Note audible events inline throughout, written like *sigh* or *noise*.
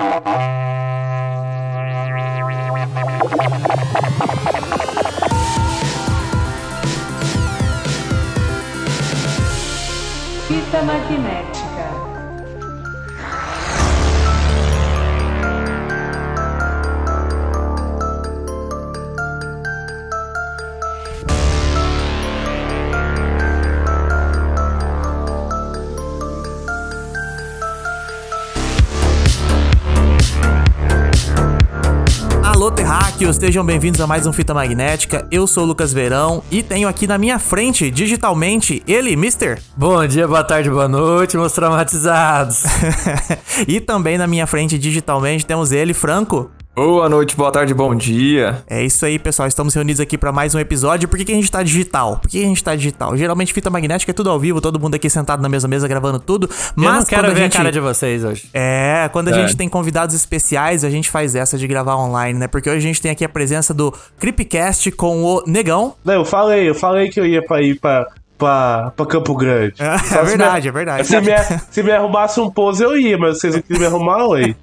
Thank you. Sejam bem-vindos a mais um Fita Magnética. Eu sou o Lucas Verão e tenho aqui na minha frente, digitalmente, ele, Mister. Bom dia, boa tarde, boa noite, meus traumatizados. *laughs* e também na minha frente, digitalmente, temos ele, Franco. Boa noite, boa tarde, bom dia. É isso aí, pessoal. Estamos reunidos aqui para mais um episódio. Por que, que a gente tá digital? Por que, que a gente tá digital? Geralmente fita magnética é tudo ao vivo, todo mundo aqui sentado na mesma mesa gravando tudo. Mas Eu não quero quando ver a, gente... a cara de vocês hoje. É, quando a É. gente tem convidados especiais, a gente faz essa de gravar online, né? Porque hoje a gente tem aqui a presença do Creepcast com o Negão. Não, eu falei, eu falei que eu ia pra ir pra, pra, pra Campo Grande. É, se verdade, me- é verdade. Se me, se me arrumasse um pose, eu ia, mas vocês não queriam me arrumar, oi.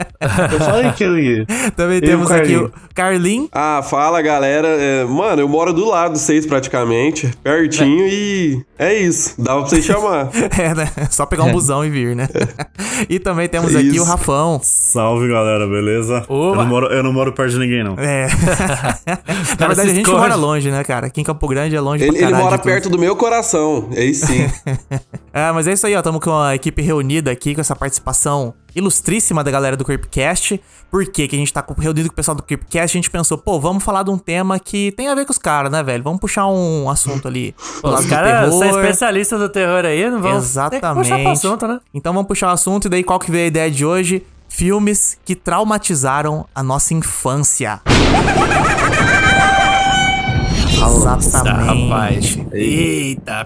Eu falei que eu ia. Também E o temos aqui Carlinho? o Carlin. Ah, fala galera. É, mano, eu moro do lado de vocês praticamente, pertinho e é isso. Dava pra vocês chamar. *laughs* É, né? Só pegar um busão e vir, né? *laughs* e também temos É aqui isso. o Rafão. Salve galera, beleza? Eu não, moro, eu não moro perto de ninguém, não. É. *laughs* Na verdade, se a gente esconde. mora longe, né, cara? Aqui em Campo Grande é longe Ele, pra ele caralho mora de tudo. perto do meu coração. É isso sim. É, *laughs* mas é isso aí, ó. Tamo com a equipe reunida aqui, com essa participação ilustríssima da galera do Creepcast. Por quê? que a gente tá reunido com o pessoal do Creepcast? A gente pensou, pô, vamos falar de um tema que tem a ver com os caras, né, velho? Vamos puxar um assunto ali. Pô, os do caras são terror. especialistas do terror aí, não vão Exatamente. puxar pro assunto, né? Então vamos puxar o assunto e daí qual que veio a ideia de hoje? Filmes que traumatizaram a nossa infância. Exatamente. Rapaz. Eita.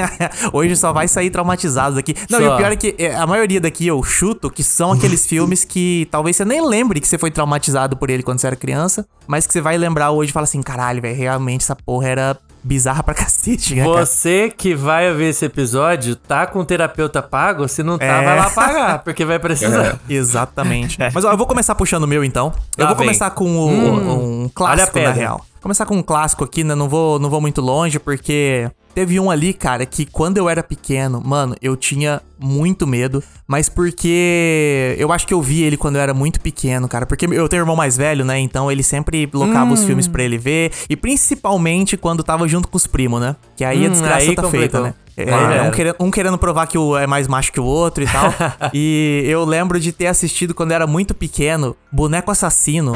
*laughs* Hoje só vai sair traumatizado daqui. Não, e Só. o pior é que é, a maioria daqui eu chuto que são aqueles *laughs* filmes que talvez você nem lembre que você foi traumatizado por ele quando você era criança, mas que você vai lembrar hoje e fala assim: caralho, velho, realmente essa porra era bizarra pra *laughs* cacete, né? Você que vai ouvir esse episódio, tá com o terapeuta pago? Se não tá, É. vai lá pagar, porque vai precisar. Exatamente. Mas ó, eu vou começar puxando o meu então. Eu vou vem. começar com o- Hum, um clássico, olha a na real. Começar com um clássico aqui, né? Não vou, não vou muito longe, porque teve um ali, cara, que quando eu era pequeno, mano, eu tinha muito medo, mas porque eu acho que eu vi ele quando eu era muito pequeno, cara. Porque eu tenho um irmão mais velho, né? Então ele sempre locava Hum. os filmes pra ele ver, e principalmente quando tava junto com os primos, né? Que aí a Hum, desgraça aí tá feita, né? É, já um, querendo, um querendo provar que o é mais macho que o outro e tal. *laughs* e eu lembro de ter assistido quando eu era muito pequeno Boneco Assassino.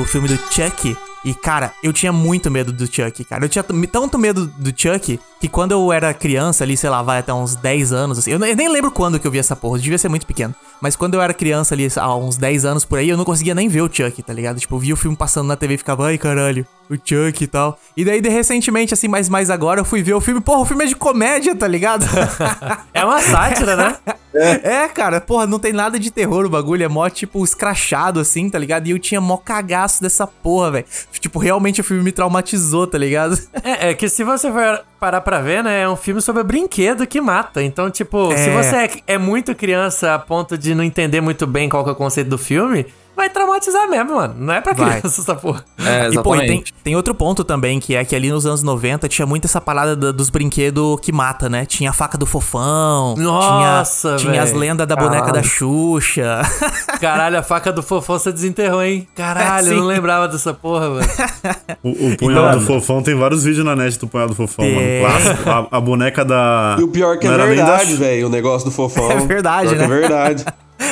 O filme do Chuck. E, cara, eu tinha muito medo do Chuck, cara. Eu tinha tanto medo do Chuck que quando eu era criança ali, sei lá, vai até uns 10 anos, assim. Eu, eu nem lembro quando que eu vi essa porra, eu devia ser muito pequeno. Mas quando eu era criança ali, há uns 10 anos por aí, eu não conseguia nem ver o Chuck, tá ligado? Tipo, eu via o filme passando na TV e ficava, ai caralho, o Chuck e tal. E daí, de recentemente, assim, mais, mais agora, eu fui ver o filme, porra, o filme é de comédia, tá ligado? *laughs* É uma sátira, né? É, cara, porra, não tem nada de terror o bagulho, é mó, tipo, escrachado, assim, tá ligado? E eu tinha mó cagaço dessa porra, velho. Tipo, realmente o filme me traumatizou, tá ligado? *laughs* É, é que se você for parar pra ver, né, é um filme sobre brinquedo que mata. Então, tipo, se É. você é, é muito criança a ponto de não entender muito bem qual que é o conceito do filme, vai traumatizar mesmo, mano. Não é pra Vai. criança essa porra. É, E, pô, e tem, exatamente. tem outro ponto também, que é que ali nos anos 90 tinha muito essa parada da- dos brinquedos que mata, né? Tinha a faca do fofão, Nossa, tinha, tinha as lendas da boneca da Xuxa. *laughs* Caralho, a faca do fofão você desenterrou, hein? Caralho, eu Sim. não lembrava dessa porra, velho. *laughs* O, o punhal do fofão tem vários vídeos na net do punhal do fofão, Tem. mano. Clássico. A, a boneca da. E o pior que é nem da verdade, Xu- velho, o negócio do fofão. *laughs* É verdade, Pior que né? É verdade.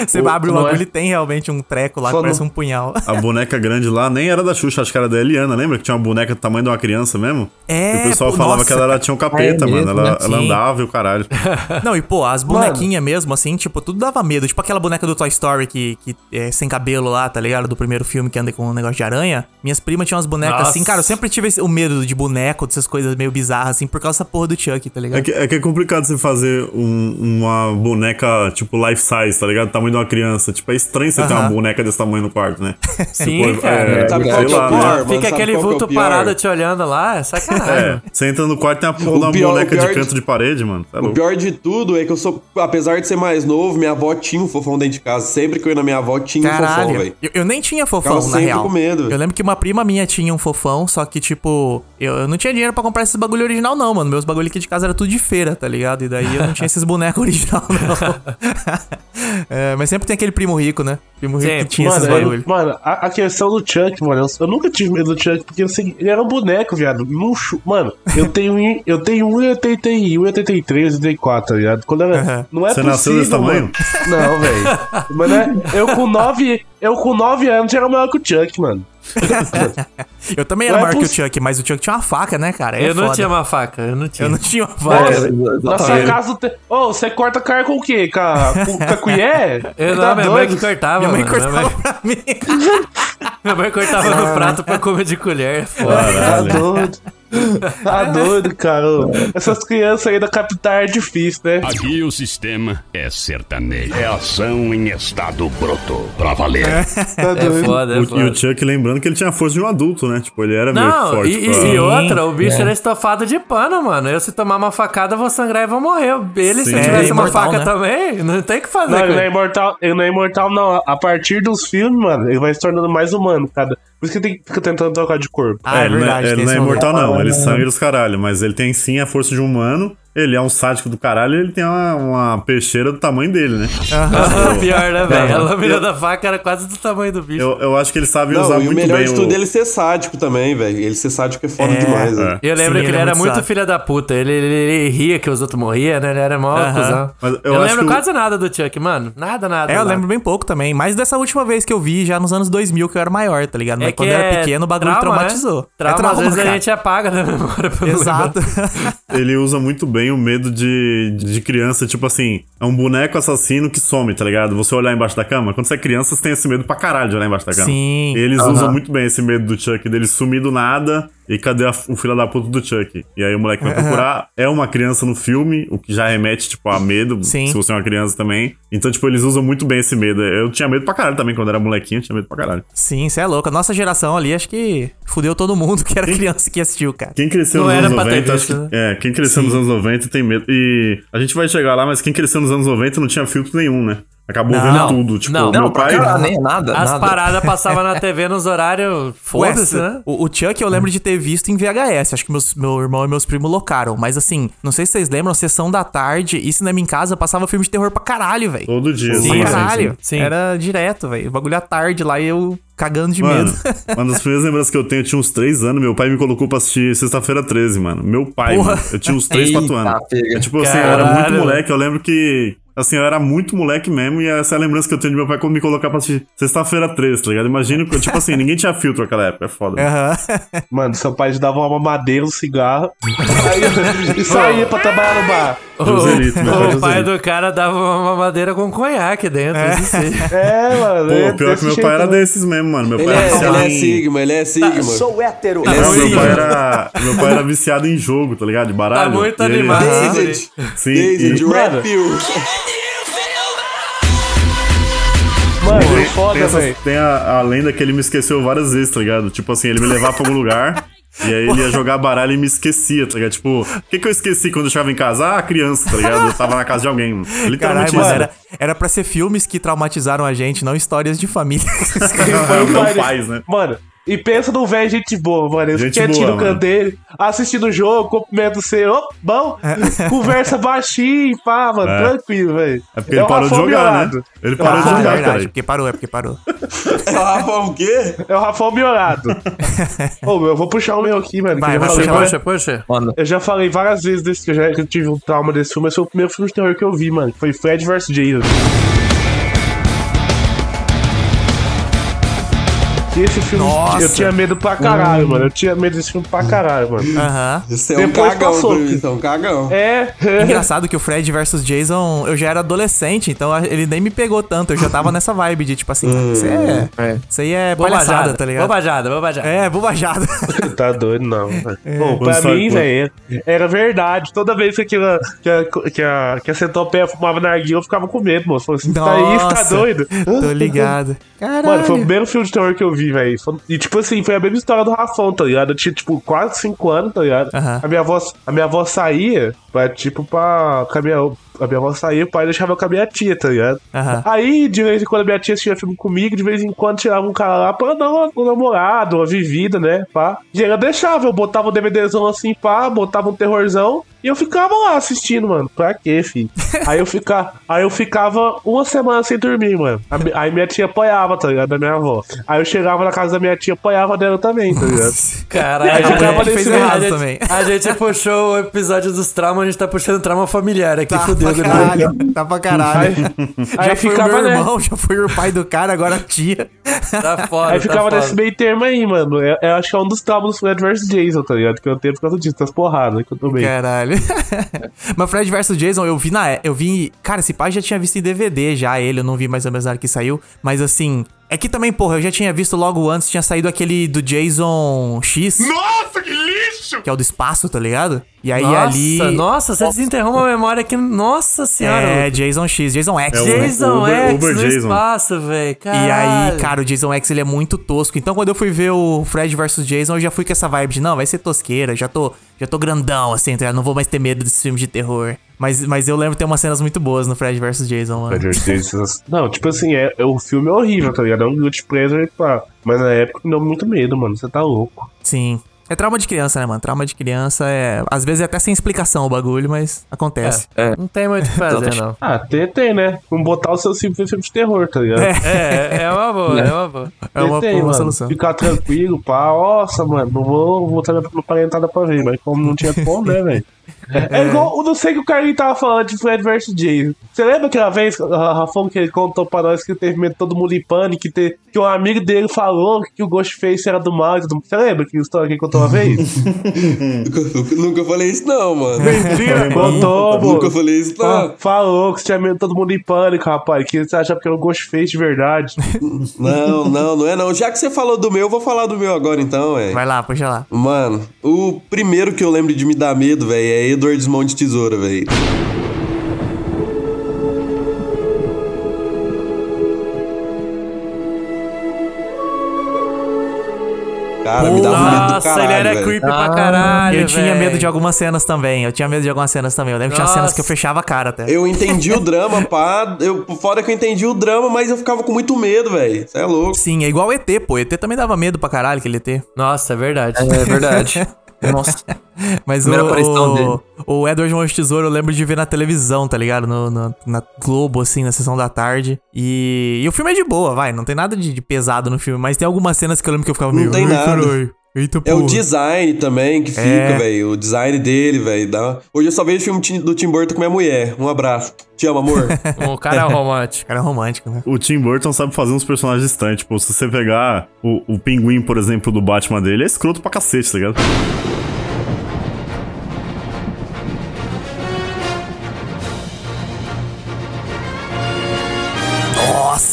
Você O- abre o bagulho é- e tem realmente um treco lá que Só parece não- um punhal. A *laughs* boneca grande lá nem era da Xuxa, acho que era da Eliana, lembra? Que tinha uma boneca do tamanho de uma criança mesmo? É, E o pessoal pô, falava nossa, que ela tinha um capeta, é mano. mesmo, ela, né? ela andava e o caralho. *laughs* Não, e pô, as bonequinhas mesmo, assim, tipo, tudo dava medo. Tipo aquela boneca do Toy Story que, que é sem cabelo lá, tá ligado? Do primeiro filme que anda com um negócio de aranha. Minhas primas tinham umas bonecas Nossa. assim, cara, eu sempre tive o medo de boneco, dessas coisas meio bizarras, assim, por causa dessa porra do Chuck, tá ligado? É que, é que é complicado você fazer um- uma boneca, tipo, life size, tá ligado? Tamanho tamanho de uma criança. Tipo, é estranho você ter uma boneca desse tamanho no quarto, né? *laughs* Sim, Tipo, cara. é, sei qual que é o lá, pior, né? mano? Fica Sabe aquele é vulto pior? parado te olhando lá, é sacanagem. É, você entra no quarto e tem uma de uma pior- boneca de de- canto de parede, mano. Tá O pior de tudo é que eu sou, apesar de ser mais novo, minha avó tinha um fofão dentro de casa. Sempre que eu ia na minha avó, tinha um fofão, Caralho. velho. Eu, eu nem tinha fofão, Ficava na sempre real. com medo. Eu lembro que uma prima minha tinha um fofão, só que, tipo, eu, eu não tinha dinheiro pra comprar esses bagulho original, não, mano. Meus bagulho aqui de casa era tudo de feira, tá ligado? E daí eu não tinha esses bonecos *laughs* original, não. *laughs* É, mas sempre tem aquele primo rico, né? Primo rico Sempre. que tinha esses Mano, bagulho. ele- mano a, a questão do Chuck, mano, eu, eu nunca tive medo do Chuck, porque assim, ele era um boneco, viado. Chu- mano, eu *laughs* tenho, um- eu tenho 1,81, 1,83, 1,84, tá ligado? Quando eu era, não é Você possível, nasceu desse tamanho? Mano. *laughs* Não, velho. Mas né, eu com 9, eu com 9 anos já era maior que o Chuck, mano. *laughs* Eu também era Não é maior que o Chuck, mas o Chuck tinha uma faca, né, cara? É eu não foda. tinha uma faca, eu não tinha. Eu não tinha uma faca. Nossa, na sua casa tem. Ô, você corta carne com o quê? Com a, com, a colher? *laughs* Eu Tá não, minha mãe doido? que cortava, Minha mãe mano. cortava Minha mãe, pra mim. *laughs* minha mãe cortava no prato pra comer de colher. é Foda. Tá Caralho. doido. Tá doido, cara. Essas crianças aí da capital é difícil, né? Aqui o sistema é sertanejo. É ação em estado bruto. Pra valer. Tá É doido. foda, é O- e foda. o Chuck, lembrando que ele tinha a força de um adulto, né? Tipo, ele era meio Não, forte. e, pra- e- e outra, o bicho É. era estofado de pano, mano. Eu, se tomar uma facada, vou sangrar e vou morrer. Ele, se Sim. eu tivesse É, uma imortal, faca né? também, não tem o que fazer. Não, ele não é imortal, ele não é imortal, não. A partir dos filmes, mano, ele vai se tornando mais humano, cada. Por isso que tem, fica tentando trocar de corpo. Ah, É, é ele não é, verdade. ele não é imortal, não. Ele sangra os caralho, mas ele tem sim a força de um humano. Ele é um sádico do caralho e ele tem uma, uma peixeira do tamanho dele, né? *laughs* Pior, né, velho? A lâmina da faca era quase do tamanho do bicho. Eu, eu acho que ele sabe Não, usar e o muito melhor bem de tudo é ele ser sádico também, velho. Ele ser sádico é foda demais, velho. Eu lembro Sim, que ele é era muito muito filho da puta. Ele, ele- ele ria que os outros morriam, né? Ele era mó Aham. cuzão. Mas eu Eu, acho lembro que quase nada do Chuck, mano. Nada, nada. É, eu nada. lembro bem pouco também. Mas dessa última vez que eu vi, já nos anos 2000, que eu era maior, tá ligado? Mas É quando eu era é pequeno, o bagulho trauma, traumatizou. Né? Trauma, é às vezes cara. a gente apaga da memória. Exato. *laughs* *laughs* Ele usa muito bem o medo de, de criança, tipo assim, é um boneco assassino que some, tá ligado? Você olhar embaixo da cama. Quando você é criança, você tem esse medo pra caralho de olhar embaixo da cama. Sim. Eles usam muito bem esse medo do Chuck, dele sumir do nada e cadê a- o filho da puta do Chuck? E aí o moleque vai *laughs* procurar. É uma criança no filme, o que já remete, tipo, a medo, Sim. se você é uma criança também. Então, tipo, eles usam muito bem esse medo. Eu tinha medo pra caralho também, quando era molequinho, eu tinha medo pra caralho. Sim, você é louco. A nossa geração ali, acho que fudeu todo mundo que era criança que assistiu, cara. Quem cresceu Não nos anos pra ter 90, acho que, é, quem cresceu nos anos 90 tem medo. E a gente vai chegar lá, mas quem cresceu nos anos 90 não tinha filtro nenhum, né? Acabou Não. vendo tudo. Tipo, Não, meu Não, pai. caralho, nem nada. As nada. paradas *laughs* passavam na TV nos horários. Foda-se, né? o, o Chuck eu lembro de ter visto em VHS. Acho que meus, meu irmão e meus primos locaram. Mas assim, não sei se vocês lembram, sessão da tarde e cinema em casa passava filme de terror pra caralho, velho. Todo dia. Sim, sim, caralho. sim. sim. Era direto, velho. O bagulho à tarde lá e eu cagando de Mano, medo. *laughs* uma das primeiras lembranças que eu tenho, eu tinha uns 3 anos, meu pai me colocou pra assistir Sexta-feira 13, mano. Meu pai, mano, eu tinha uns 3, 4 Eita, anos. pega. É, tipo assim, eu era Caralho. muito moleque, eu lembro que. Assim, eu era muito moleque mesmo, e essa é a lembrança que eu tenho de meu pai quando me colocar pra assistir Sexta-feira 13, tá ligado? Imagina, que, tipo assim, ninguém tinha filtro naquela época, é foda. *laughs* Mano, seu pai te dava uma mamadeira, um cigarro aí, e *laughs* saía pra trabalhar no bar. Cruzeirito, meu pai O pai do cara dava uma mamadeira com conhaque dentro. isso sim. *laughs* É, mano. é Pô, pior desse que meu pai era né? desses mesmo, mano. Meu Ele pai é, era viciado ele é em... Sigma, ele é Sigma. Sou hétero. Ele é Não, meu Sigma. pai era, meu pai era viciado em jogo, tá ligado? De baralho. Tá muito E ele- animado. David. Sim, David, e- Red Pill. Mano, Tem, foda, tem, essas- velho. tem a, a lenda que ele me esqueceu várias vezes, tá ligado? Tipo assim, ele me levava pra algum lugar *laughs* e aí ele ia jogar baralho e me esquecia, tá ligado? Tipo, o que, que eu esqueci quando eu chegava em casa? Ah, a criança, tá ligado? Eu tava na casa de alguém. mano. Literalmente Caralho, isso. mano, era, era pra ser filmes que traumatizaram a gente, não histórias de família. Foi *laughs* o Não pai faz, né? Mano, e pensa num velho gente boa, mano. Ele Gente quietinho boa, no canto dele, assistindo o jogo, cumprimento você, ô, bom, *laughs* conversa baixinho, pá, mano, É. tranquilo, velho. É porque ele parou de Rafão jogar, né? Ele parou de Ah, é jogar, verdade, cara. porque parou, é porque parou. Rafa, o quê? É o Rafão Miolado. *laughs* Ô, meu, eu vou puxar o meu aqui, mano. Vai, puxa, Poxa, poxa. Mano, eu já falei várias vezes desse, que eu já que eu tive um trauma desse filme, mas foi o primeiro filme de terror que eu vi, mano. Foi Fred vs. Jason. Esse filme Nossa. eu tinha medo pra caralho, mano. Eu tinha medo desse filme pra caralho, mano. Aham. Isso é um cagão passou. mim, isso é um cagão. É, *laughs* Engraçado que o Fred versus Jason, eu já era adolescente, então ele nem me pegou tanto. Eu já tava nessa vibe de tipo assim, isso é. Isso aí é Bobajada, tá ligado? bobajada, bobajada. É, bobajada. *laughs* tá doido, não. velho. Bom, pra mim, velho, era verdade. Toda vez que, aquilo, que, a, que, a, que a centopeia fumava narguilha, eu ficava com medo, moço. Falei assim, tá aí, tá doido? Tô ligado. Caralho. Mano, foi o primeiro filme de terror que eu vi, velho. Foi- E, tipo assim, foi a mesma história do Rafão, tá ligado? Eu tinha, tipo, quase 5 anos, tá ligado? Aham. A, minha avó, a minha avó saía pra, tipo, pra. Com a, minha, a minha avó saía, o pai deixava eu com a minha tia, tá ligado? Aham. Aí, de vez em quando, a minha tia assistia filme comigo, de vez em quando tirava um cara lá pra dar um namorado, uma vivida, né? Pá. E ela deixava, eu botava um DVDzão assim, pá, botava um terrorzão. E eu ficava lá assistindo, mano. Pra quê, filho? aí eu ficava, aí eu ficava uma semana sem dormir, mano. A Aí minha tia apoiava, tá ligado? Da minha avó. Aí eu chegava na casa da minha tia, apoiava dela também, tá ligado? *laughs* Caralho, a gente- a errado gente- também. A gente puxou o episódio dos traumas, a gente tá puxando trauma familiar aqui, Tá fudeu. pra né? caralho. Tá pra caralho. Aí, *laughs* já aí foi o ficava, meu né? irmão, já foi o pai do cara, agora a tia. Tá foda, Aí tá ficava foda. nesse meio termo aí, mano. Eu, eu acho que é um dos traumas do Fred vs Jason, tá ligado? Que eu tenho por causa disso, das porradas que eu tomei. Caralho. *laughs* Mas Fred vs Jason, eu vi na. Eu vi. Cara, esse pai já tinha visto em DVD já ele, eu não vi mais ou menos na hora que saiu. Mas assim. É que também, porra, eu já tinha visto logo antes, tinha saído aquele do Jason X. Nossa, que lixo! Que é o do espaço, tá ligado? E aí Nossa, ali. nossa, você desenterrou uma memória aqui. Nossa senhora. É, Jason X, Jason X. É né? Jason Uber- X Uber no Jason. espaço, velho. E aí, cara, o Jason X ele é muito tosco. Então, quando eu fui ver o Fred vs Jason, eu já fui com essa vibe de, não, vai ser tosqueira, já tô, já tô grandão, assim, tá ligado? não vou mais ter medo desses filmes de terror. Mas, mas eu lembro que tem umas cenas muito boas no Fred vs Jason, mano. Fred vs. Jason. Não, tipo assim, é, é- o filme é horrível, tá ligado? É um good pleasure, pá. Mas na época me deu muito medo, mano. Você tá louco. Sim. É trauma de criança, né, mano? Trauma de criança é. Às vezes é até sem explicação o bagulho, mas acontece. Não tem muito o que fazer, não. Ah, tem, tem, né? Vamos botar o seu em filme de terror, tá ligado? É, é uma boa, é uma boa. É uma, Tem, uma mano. solução. Ficar tranquilo, pá. Nossa, mano, não vou botar minha parentada pra ver, mas como não tinha como, né, velho? É igual, eu não sei que o Carlinhos tava falando de Fred vs Jason. Você lembra aquela vez, a Rafão, que ele contou pra nós que teve medo todo mundo em pânico, que, te, que um amigo dele falou que o Ghostface era do mal e tudo Você lembra que história que ele contou uma vez? *laughs* Nunca, falei isso, não, mano. Mentira! contou, pô. Nunca falei isso, não. Falou que você tinha medo de todo mundo em pânico, rapaz. Que você achava que era o Ghostface de verdade. *laughs* Não, não, não é não. Já que você falou do meu, eu vou falar do meu agora então, é. Vai lá, puxa lá. Mano, o primeiro que eu lembro de me dar medo, velho, é Edward Mão de Tesoura, velho. Cara, me dava medo do Nossa, caralho, ele era velho. creepy pra caralho, Eu tinha velho. medo de algumas cenas também. Eu tinha medo de algumas cenas também. Eu lembro que tinha Nossa. cenas que eu fechava a cara até. Eu entendi o drama, pá. Eu, foda que eu entendi o drama, mas eu ficava com muito medo, velho. Você é louco. Sim, é igual o ET, pô. ET também dava medo pra caralho, aquele ET. Nossa, é verdade. É verdade. *laughs* Nossa. *laughs* Mas Primeira o, aparição dele. o, Edward Mão de Tesouro eu lembro de ver na televisão, tá ligado? No, no- na Globo, assim, na sessão da tarde. E, e o filme é de boa, vai. Não tem nada de, de pesado no filme, mas tem algumas cenas que eu lembro que eu ficava Não meio. tem "Ai, nada. Eita, É o porra." design também que fica, É. velho. O design dele, velho. dá- Hoje eu só vejo filme ti- do Tim Burton com minha mulher. Um abraço. Te amo, amor. *laughs* Um cara *laughs* romântico. Cara romântico, né? O Tim Burton sabe fazer uns personagens estranhos. Tipo, se você pegar o, o pinguim, por exemplo, do Batman dele, é escroto pra cacete, tá ligado?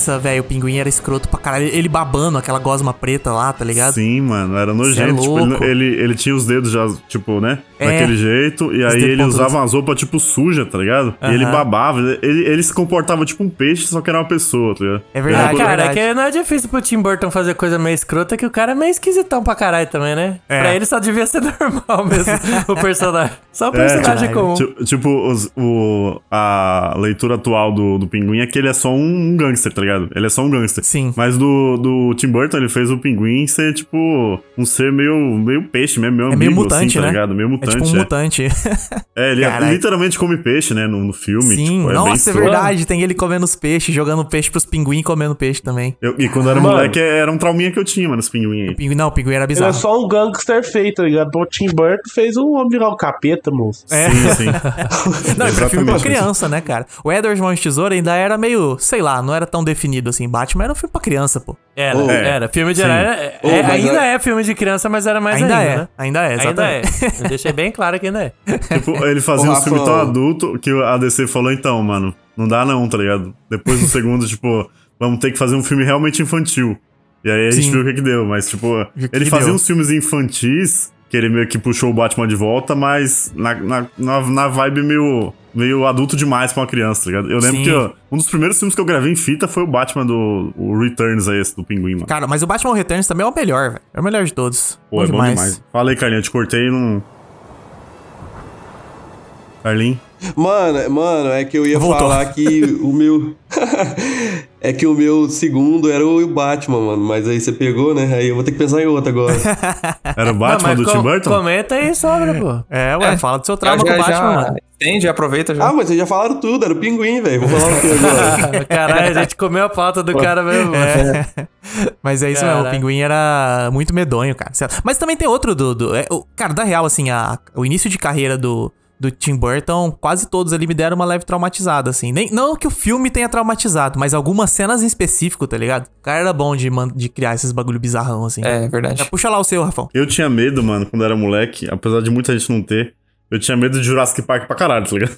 Nossa, velho, o pinguim era escroto pra caralho. Ele babando aquela gosma preta lá, tá ligado? Sim, mano, era é nojento. tipo, louco. ele, ele, ele tinha os dedos já, tipo, né? É. Daquele jeito. E aí ele usava umas roupas, tipo, suja, tá ligado? E ele babava. Ele, ele se comportava tipo um peixe, só que era uma pessoa, tá ligado? É verdade, Ah, é cara, é que não é difícil pro Tim Burton fazer coisa meio escrota, que o cara é meio esquisitão pra caralho também, né? É. Pra ele só devia ser *laughs* normal mesmo, o personagem. Só o É, personagem tipo, comum. Ti- Tipo, os- o, a leitura atual do, do Pinguim é que ele é só um gangster, tá ligado? Ele é só um gangster. Sim. Mas do, do Tim Burton, ele fez o Pinguim ser, tipo, um ser meio, meio peixe mesmo, meio É meio amigo, mutante, assim, tá né? ligado? Meio Ele É tipo um é. mutante. É, ele *laughs* Caralho. literalmente come peixe, né, no, no filme. Sim, tipo, é bem nossa, é verdade. Tem ele comendo os peixes, jogando peixe pros pinguins e comendo peixe também. Eu- e quando eu era Mano. moleque, era um trauminha que eu tinha, mano, esse pinguim aí. Pinguim, não, o pinguim era Ele é bizarro. só um gangster feito, tá ligado? O Tim Burton fez um homem virar o capeta, moço. É. Sim, sim. *laughs* Não, é filme pra Exatamente criança, né, cara? O Edward Mãos de Tesoura ainda era meio, sei lá, não era tão definido assim. Batman era um filme pra criança, pô. Era, Oh. era. Filme de é- Oh, é- ainda é- é filme de criança, mas era mais ainda ainda. é, né? ainda é, Ainda é. exatamente. Bem claro que ainda é. Tipo, ele *laughs* fazia um filme tão adulto que a DC falou, então, mano, não dá não, tá ligado? Depois do segundo, *laughs* tipo, vamos ter que fazer um filme realmente infantil. E aí a gente Sim. viu o que que deu, mas, tipo, que ele que fazia deu. uns filmes infantis, que ele meio que puxou o Batman de volta, mas na, na, na, na vibe meio, meio adulto demais pra uma criança, tá ligado? Eu lembro Sim. que ó, um dos primeiros filmes que eu gravei em fita foi o Batman do o Returns, aí, esse do Pinguim, mano. Cara, mas o Batman Returns também é o melhor, velho. É o melhor de todos. Pô, é bom demais. Fala aí, Carlinhos, te cortei e não... Carlinhos? Mano, mano, é que eu ia Voltou. falar que o meu. *laughs* é que o meu segundo era o Batman, mano. Mas aí você pegou, né? Aí eu vou ter que pensar em outro agora. *laughs* Era o Batman Não, do Tim Burton? Comenta aí sobre, pô. É, ué, É. fala do seu trauma já, com o Batman, já, mano. Entende? Aproveita já. ah, mas vocês já falaram tudo, era o pinguim, velho. Vou falar o que *laughs* agora? Caralho, a gente comeu a pauta do cara mesmo. É. Mas é isso mesmo, o pinguim era muito medonho, cara. Mas também tem outro do. do- é, o- cara, da real, assim, a- o início de carreira do, do Tim Burton, quase todos ali me deram uma leve traumatizada, assim. Nem, não que o filme tenha traumatizado, mas algumas cenas em específico, tá ligado? O cara era bom de, man- de criar esses bagulho bizarrão, assim. É verdade. Já puxa lá o seu, Rafão. Eu tinha medo, mano, quando era moleque, apesar de muita gente não ter. Eu tinha medo de Jurassic Park pra caralho, tá ligado?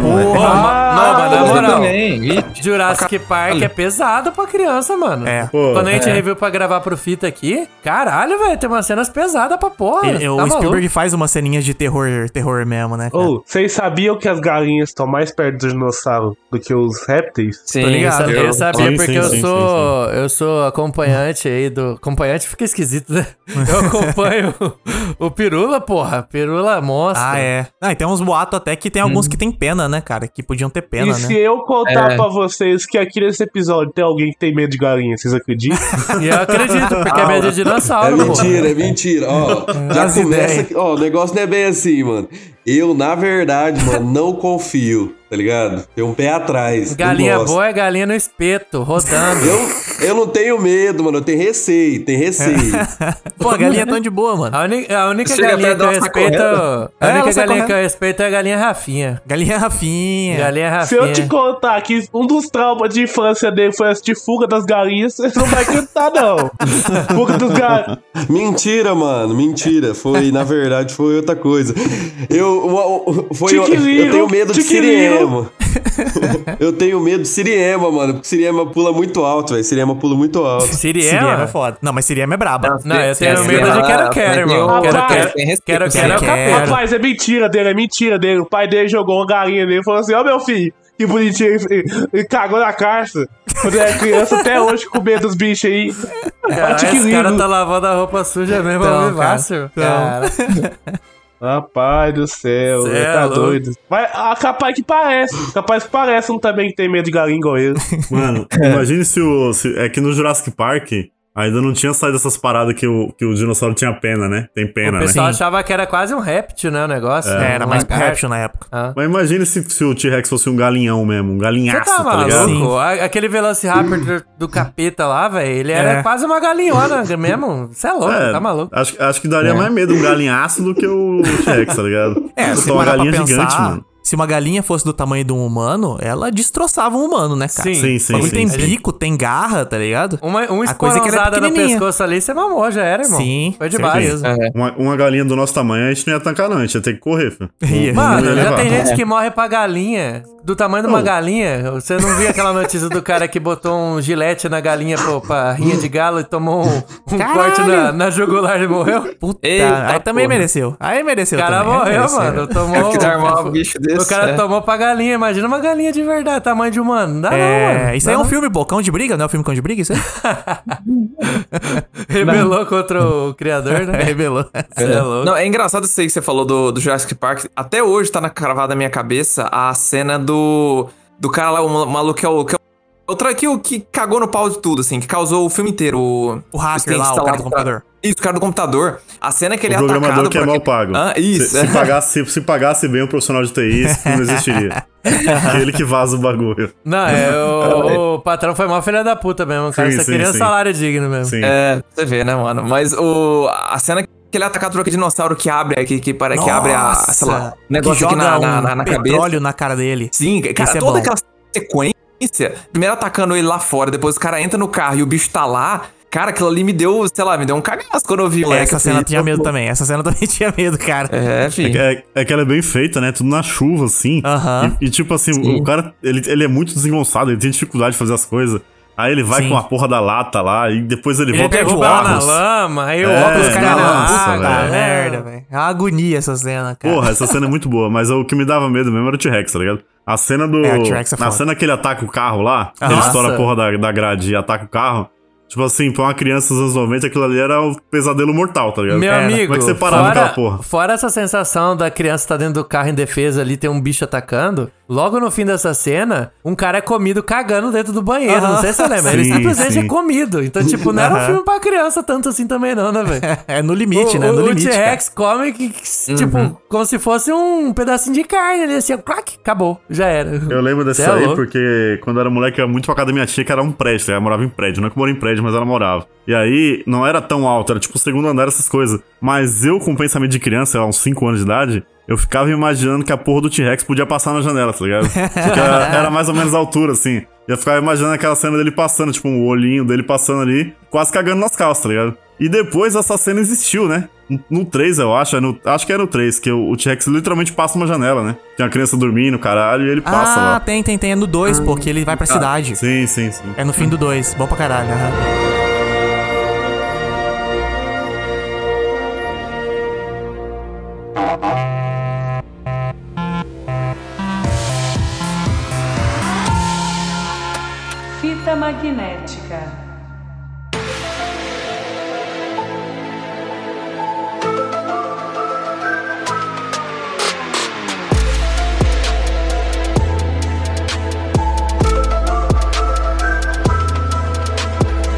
Moleque. Mas na moral, também. Jurassic Park é pesado pra criança, mano. É. Pô, Quando a gente é. reviu pra gravar pro fita aqui, caralho, velho, tem umas cenas pesadas pra porra. Ele- o tá maluco? Spielberg faz umas ceninhas de terror, terror mesmo, né? cara? Ô, vocês sabiam que as galinhas estão mais perto do dinossauro do que os répteis? sim. Eu, eu- eu sabia Sim, porque sim, eu sim, sou eu sou acompanhante aí do acompanhante fica esquisito, né? *laughs* Eu acompanho o, o Pirula, porra, Pirula monstro. Ah, é. Ah, e tem uns boatos até que tem alguns que tem pena, né, cara? Que podiam ter pena, e né? Se eu contar É. pra vocês que aqui nesse episódio tem alguém que tem medo de galinha, vocês acreditam? E eu acredito, porque é medo de É dinossauro, porra. mentira, é mentira. Ó, já As começa. Ó, o negócio não é bem assim, mano. Eu, na verdade, mano, não confio, tá ligado? Tem um pé atrás. Galinha boa é galinha no espeto, rodando. Eu, eu não tenho medo, mano. Eu tenho receio, tenho receio. *laughs* Pô, a galinha é tão de boa, mano. A, uni- a única Chega galinha que eu respeito. correndo. A É, única sai galinha que eu respeito é a galinha Rafinha. Galinha Rafinha. Galinha Se eu Rafinha. te contar que um dos traumas de infância dele foi assistir Fuga das Galinhas, você não vai acreditar, não. *laughs* Fuga das Galinhas. Mentira, mano, mentira. Foi, na verdade, foi outra coisa. Eu, o- foi, eu, eu tenho medo de tiquiliro. Siriema. eu tenho medo de Siriema, mano, porque Siriema pula muito alto, velho. Siriema pula muito alto. Siriema Siriema? é foda. Não, mas Siriema é braba. Não, eu tenho medo sim. de quero quero, irmão. Quero quero. Quero quero é. Rapaz, é mentira dele, é mentira dele. O pai dele jogou uma galinha nele e falou assim: Ó, meu filho, que bonitinho. E, e cagou na carça. Quando era criança, até hoje, com medo dos bichos aí. Cara, Olha que esse cara lindo. tá lavando a roupa suja mesmo, Então, ao vivaço. cara. Cara. Rapaz do céu, é tá louco. doido. Mas ah, capaz que parece. Capaz que parece um também que tem medo de galinha igual ele. Mano, *laughs* imagine se o. se- é que no Jurassic Park ainda não tinha saído essas paradas que o, que o dinossauro tinha pena, né? Tem O pena, né? pessoal achava que era quase um réptil, né? O negócio. É, era Um mais réptil na época. Ah. Mas imagine se, se o T-Rex fosse um galinhão mesmo, um Você galinhaço, tá tá, ligado? maluco? A- Aquele Velociraptor do, capeta lá, velho, ele era É. quase uma galinhona mesmo. Você é louco, É, tá maluco. Acho, acho que daria mais medo um galinhaço do que o T-Rex, tá ligado? É, se Só uma galinha pensar, gigante, mano. Se uma galinha fosse do tamanho de um humano, ela destroçava um humano, né, cara? Sim. Sim, sim, O bagulho sim. tem bico, tem garra, tá ligado? Uma, uma A coisa é que ela é no pescoço ali, você mamou, já era, irmão. Sim, Foi demais. É. Uma, uma galinha do nosso tamanho a gente não ia tancar, não. A gente ia ter que correr, filho. *laughs* Mano, já tem gente que morre pra galinha. Do tamanho de uma Oh. galinha. Você não viu aquela notícia do cara que botou um gilete na galinha pô, pra rinha de galo e tomou um, um corte na, na jugular e morreu? Puta, Eita, aí também porra. mereceu. Aí O mereceu cara também. morreu, mereceu. mano. Tomou. É que dar um um- bicho desse. Desse. O cara é. tomou pra galinha, imagina uma galinha de verdade, tamanho de humano. Não dá não, É, mano. isso aí é um não. filme, pô, Cão de Briga, não é um filme Cão de Briga, isso aí? *laughs* Rebelou contra o criador, né? *laughs* Revelou. *laughs* Cê é louco. Não, é engraçado isso aí que você falou do, do Jurassic Park. Até hoje tá na cravada na minha cabeça a cena do. Do cara lá, o maluco que é o. Que é o que, o que cagou no pau de tudo, assim, que causou o filme inteiro. O, O hacker lá, o cara do pra- computador. Isso, o cara do computador. A cena é que ele O é atacado programador que é mal aquele- pago. Ah, isso. Se, se pagasse, se pagasse bem um profissional de TI, filme não existiria. *laughs* Ele que vaza o bagulho. Não, é, o, *laughs* o patrão foi mal filha da puta mesmo. O cara Sim, só sim, queria um sim. salário digno mesmo. Sim. É, você vê, né, mano? Mas o, a cena que ele é atacado por aquele dinossauro que abre, que, que, para, que abre a, sei lá, negócio que aqui joga na, na, um na, na cabeça. petróleo na cara dele. Sim, cara, Esse é toda bom. aquela sequência, primeiro atacando ele lá fora, depois o cara entra no carro e o bicho tá lá. Cara, aquilo ali me deu, sei lá, me deu um cagaço quando eu vi, moleque. Essa assim, cena tinha eu- medo também. Essa cena *laughs* também tinha medo, cara. É, É, filho. que- é, é que ela é bem feita, né? Tudo na chuva, assim. Aham. E, e, tipo assim, o cara, ele, ele é muito desengonçado, ele tem dificuldade de fazer as coisas. Aí ele vai Sim. com a porra da lata lá, e depois ele, Ele volta pega com o na lama, aí o É, óculos cai na velho. Ah, é. merda, velho. É uma agonia essa cena, cara. Porra, essa cena é muito boa, mas o que me dava medo mesmo era o T-Rex, tá ligado? A cena do. É, o T-Rex é na cena que ele ataca o carro lá, ele Nossa. estoura a porra da, da grade e ataca o carro. Tipo assim, pra uma criança dos anos 90, aquilo ali era o pesadelo mortal, tá ligado? Meu Era. amigo, Como é que você parava fora, aquela porra? fora essa sensação da criança estar dentro do carro em defesa ali, tem um bicho atacando, logo no fim dessa cena, um cara é comido cagando dentro do banheiro. Não sei se você lembra. Ele Sim, simplesmente sim. é comido. Então, tipo, não era um filme pra criança tanto assim também, não, né, velho? *laughs* É no limite, o, né? No o limite. cara. T-Rex come, que, que, tipo, como se fosse um pedacinho de carne ali, assim, ó, clac, acabou, já era. Eu lembro desse Cê é aí louco. porque quando eu era moleque, eu ia muito pra casa da minha tia, que era um prédio, tá? ela morava em prédio. Não é que mora em prédio, mas ela morava. E aí, não era tão alto, era tipo o segundo andar, essas coisas. Mas eu, com pensamento de criança, uns 5 anos de idade, eu ficava imaginando que a porra do T-Rex podia passar na janela, tá ligado? Porque era, era mais ou menos a altura, assim. Eu ficava imaginando aquela cena dele passando, tipo, o olhinho dele passando ali, quase cagando nas calças, tá ligado? E depois essa cena existiu, né? No 3, eu acho, é no- acho que é no 3, que o, o T-Rex literalmente passa uma janela, né? Tem uma criança dormindo, caralho, e ele passa Ah, lá. tem, tem, tem. É no 2, pô, que ele vai pra cidade. Sim, sim, sim. É no fim do 2. Bom pra caralho, aham. Fita magnética.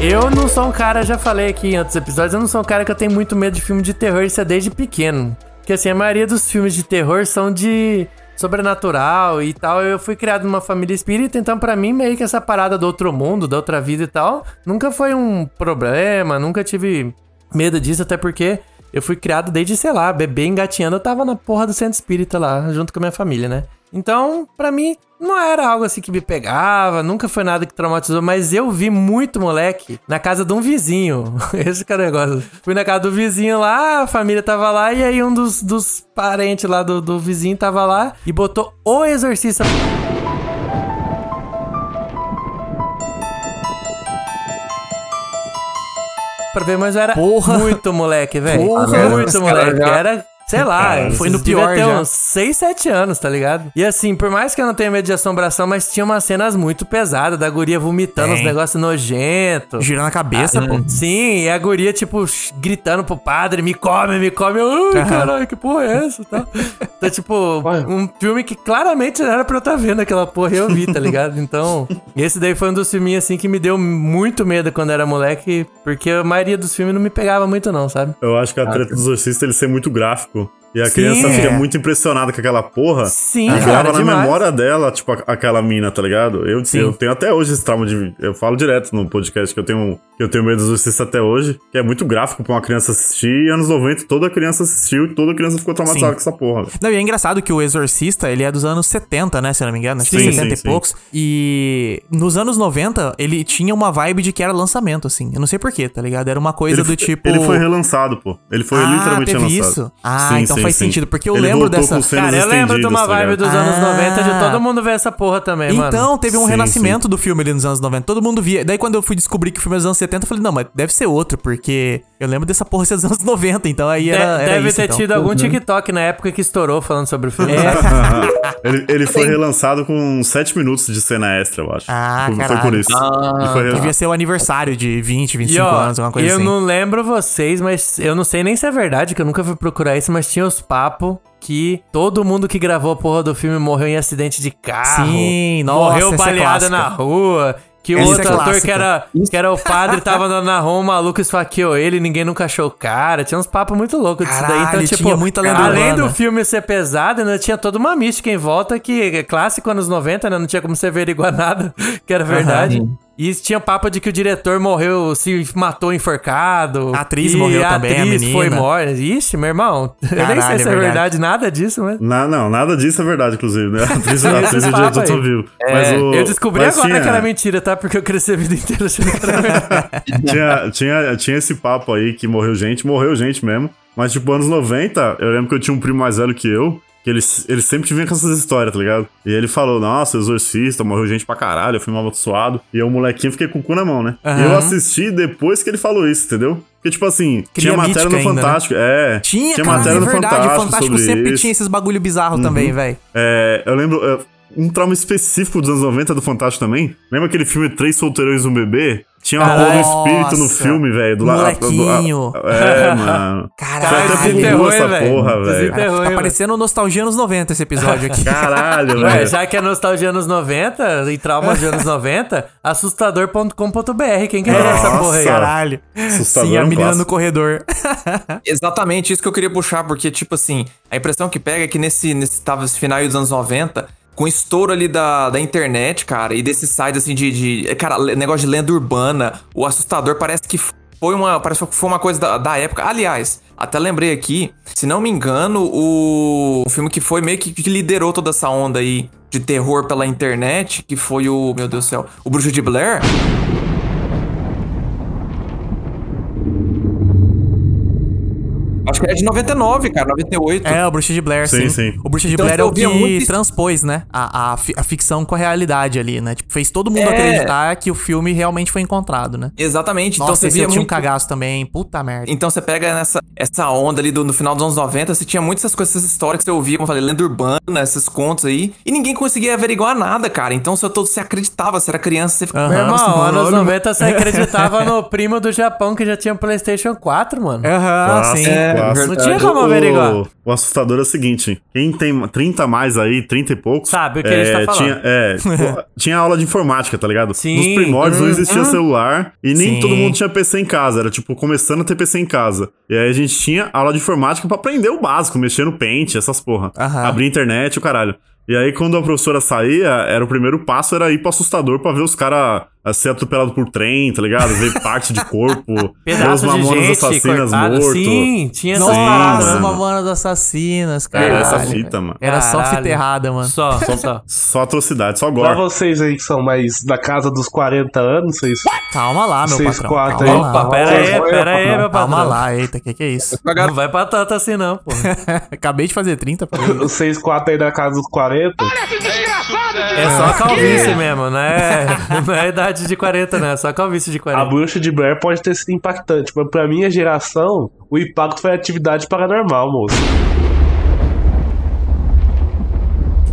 Eu não sou um cara, já falei aqui em outros episódios, eu não sou um cara que eu tenho muito medo de filme de terror, isso é desde pequeno. Porque assim, a maioria dos filmes de terror são de sobrenatural e tal. Eu fui criado numa família espírita, então pra mim meio que essa parada do outro mundo, da outra vida e tal, nunca foi um problema, nunca tive medo disso, até porque eu fui criado desde, sei lá, bebê engatinhando, eu tava na porra do centro espírita lá, junto com a minha família, né? Então, pra mim, não era algo assim que me pegava, nunca foi nada que traumatizou, mas eu vi muito moleque na casa de um vizinho. *laughs* Esse que é o negócio. Fui na casa do vizinho lá, a família tava lá, e aí um dos, dos parentes lá do, do vizinho tava lá e botou o exorcista. Pra ver, mas eu era Porra. muito moleque, velho. Porra. Muito moleque. Era, sei lá, foi no pior ter já. uns 6, 7 anos, tá ligado? E assim, por mais que eu não tenha medo de assombração, mas tinha umas cenas muito pesadas, da guria vomitando Tem. uns negócios nojentos. Girando a cabeça, pô. Sim, e a guria, tipo, gritando pro padre, me come, me come. Eu, Ai, caralho, que porra é essa? Tá? Então, tipo, um filme que claramente era pra eu estar vendo aquela porra e eu vi, tá ligado? Então, esse daí foi um dos filminhos, assim, que me deu muito medo quando era moleque, porque a maioria dos filmes não me pegava muito, não, sabe? Eu acho que a treta do exorcista ele ser muito gráfico. E a Sim, criança fica é. muito impressionada com aquela porra. Sim, e grava na demais. memória dela, tipo, aquela mina, tá ligado? Eu, Sim. eu tenho até hoje esse trauma de. Eu falo direto no podcast que eu tenho, que eu tenho medo do exorcista até hoje, que é muito gráfico pra uma criança assistir. E anos 90, toda criança assistiu e toda criança ficou traumatizada Sim. com essa porra. velho. Não, e é engraçado que o Exorcista, ele é dos anos 70, né, se eu não me engano, acho que Sim, 70 sim, e poucos. E nos anos 90, ele tinha uma vibe de que era lançamento, assim. Eu não sei porquê, tá ligado? Era uma coisa Ele, do tipo... ele foi relançado, pô. Ele foi ah, literalmente relançado. isso? Ah, Sim, então sim. Faz sim. sentido, porque eu Ele lembro dessa. Cara, eu lembro de uma tá vibe ligado? dos anos Ah. 90 de todo mundo ver essa porra também, mano. Então, teve um Sim, renascimento do filme ali nos anos 90. Todo mundo via. Daí, quando eu fui descobrir que o filme é dos anos 70, eu falei, não, mas deve ser outro, porque eu lembro dessa porra ser dos anos 90. Então aí De- era. era deve isso, ter então. tido algum TikTok na época que estourou falando sobre o filme. *laughs* ele, ele foi relançado com 7 minutos de cena extra, eu acho. Ah, foi, foi por isso. Ele foi Devia ser o aniversário de 20, 25 E ó, anos, alguma coisa eu assim. não lembro vocês, mas eu não sei nem se é verdade, que eu nunca fui procurar isso, mas tinha os papos que todo mundo que gravou a porra do filme morreu em acidente de carro. Sim, nossa, Morreu essa é na rua. Que o Essa é outro ator que era, que era o padre tava andando na rua, um maluco esfaqueou ele, ninguém nunca achou o cara. Tinha uns papos muito loucos disso daí. Então, tipo, tinha muita lenda além urbana. do filme ser pesado, ainda tinha toda uma mística em volta que é clássico anos 90, né? Não tinha como você averiguar *laughs* nada que era verdade. E tinha papo de que o diretor morreu, se matou enforcado. A atriz e morreu a também, a atriz foi menina. morta. Ixi, meu irmão. *laughs* eu nem Caralho, sei se é é verdade. verdade. nada disso, mas. Na- não, nada disso é verdade, inclusive, né? *laughs* A atriz, a atriz e o papos diretor aí. são vivos. Mas o- Eu descobri mas agora tinha- que era mentira, tá? Porque eu cresci a vida inteira achando que era *laughs* verdade. tinha, tinha, tinha esse papo aí que morreu gente, morreu gente mesmo. Mas, tipo, anos 90, eu lembro que eu tinha um primo mais velho que eu, que ele, ele sempre vinha com essas histórias, tá ligado? E ele falou, nossa, exorcista, morreu gente pra caralho, eu fui mal amaldiçoado. E eu, molequinho, fiquei com o cu na mão, né? E eu assisti depois que ele falou isso, entendeu? Porque, tipo assim, Cria tinha matéria no ainda, né? Fantástico. É, Tinha, cara, matéria é no verdade. Fantástico, o Fantástico sempre isso. tinha esses bagulho bizarro também, velho. É, eu lembro. é, um trauma específico dos anos 90 do Fantástico também. Lembra aquele filme Três Solteirões e um Bebê? Tinha uma rola do espírito no filme, velho. do lado- é, *laughs* mano. Foi até Caralho. Desenterrou, essa porra, velho. Tá parecendo nostalgia nos 90 esse episódio aqui. Caralho, velho. já que é nostalgia anos 90 e traumas de anos 90, assustador.com.br. Quem quer ver essa Nossa. porra aí? Caralho. Assustador Sim, é a menina clássico. no corredor. *laughs* Exatamente isso que eu queria puxar, porque, tipo assim, a impressão que pega é que nesse, nesse tava esse final dos anos 90, com estouro ali da, da internet, cara, e desses sites assim de, de. Cara, negócio de lenda urbana, o assustador parece que foi uma. Parece que foi uma coisa da, da época. Aliás, até lembrei aqui, se não me engano, o, o filme que foi meio que, que liderou toda essa onda aí de terror pela internet, que foi o. Meu Deus do céu, o Bruxo de Blair. Acho que é de 99, cara, 98. É, o Bruxa de Blair, sim. Sim, sim. O Bruxa de Então, Blair é o que muito transpôs, né? A, a, a ficção com a realidade ali, né? Tipo, fez todo mundo É. acreditar que o filme realmente foi encontrado, né? Exatamente. Então Nossa, você esse via eu tinha um muito. cagaço também. Puta merda. Então você pega nessa essa onda ali do, no final dos anos 90, você tinha muitas essas coisas, essas histórias que você ouvia, como eu falei, lenda urbana, esses contos aí, e ninguém conseguia averiguar nada, cara. Então você todo se acreditava, você era criança, você ficava. Aham. Meu irmão, anos mano. 90 você *laughs* acreditava no primo do Japão que já tinha PlayStation 4, mano. Aham, Clássico, sim. É, Não tinha como averiguar. O, o assustador é o seguinte: quem tem 30 a mais aí, 30 e poucos. Sabe o que a gente tá falando. Tinha, é, *laughs* tinha aula de informática, tá ligado? Sim. Nos primórdios não Uhum. existia celular e nem Sim. todo mundo tinha PC em casa. Era tipo começando a ter PC em casa. E aí a gente tinha aula de informática pra aprender o básico, mexer no Paint, essas porra. Aham. Abrir internet, o caralho. E aí, quando a professora saía, era o primeiro passo era ir pro assustador pra ver os caras ser atropelados por trem, tá ligado? Ver *laughs* parte de corpo, ver os Pedaço de mamonas gente assassinas cortada. mortos. Sim, tinha essas Nossa, paradas. mano. Mamonas Assassinas, cara. Era essa fita, mano. Era só fita errada, mano. Só, só. *laughs* Só atrocidade, só Pra gore. vocês aí que são mais da casa dos 40 anos, vocês. Calma lá, meu Vocês patrão. quatro Calma aí. lá. Opa, pera aí, pera aí, meu Calma patrão. lá, eita, que que é isso? Não vai pra tanto assim, não, pô. *laughs* Acabei de fazer 30, pô. Vocês quatro aí da casa dos 40. É só calvície mesmo, não é, não é idade de 40, não. É só calvície de A 40. bruxa de Blair pode ter sido impactante, mas pra minha geração, o impacto foi atividade paranormal, moço.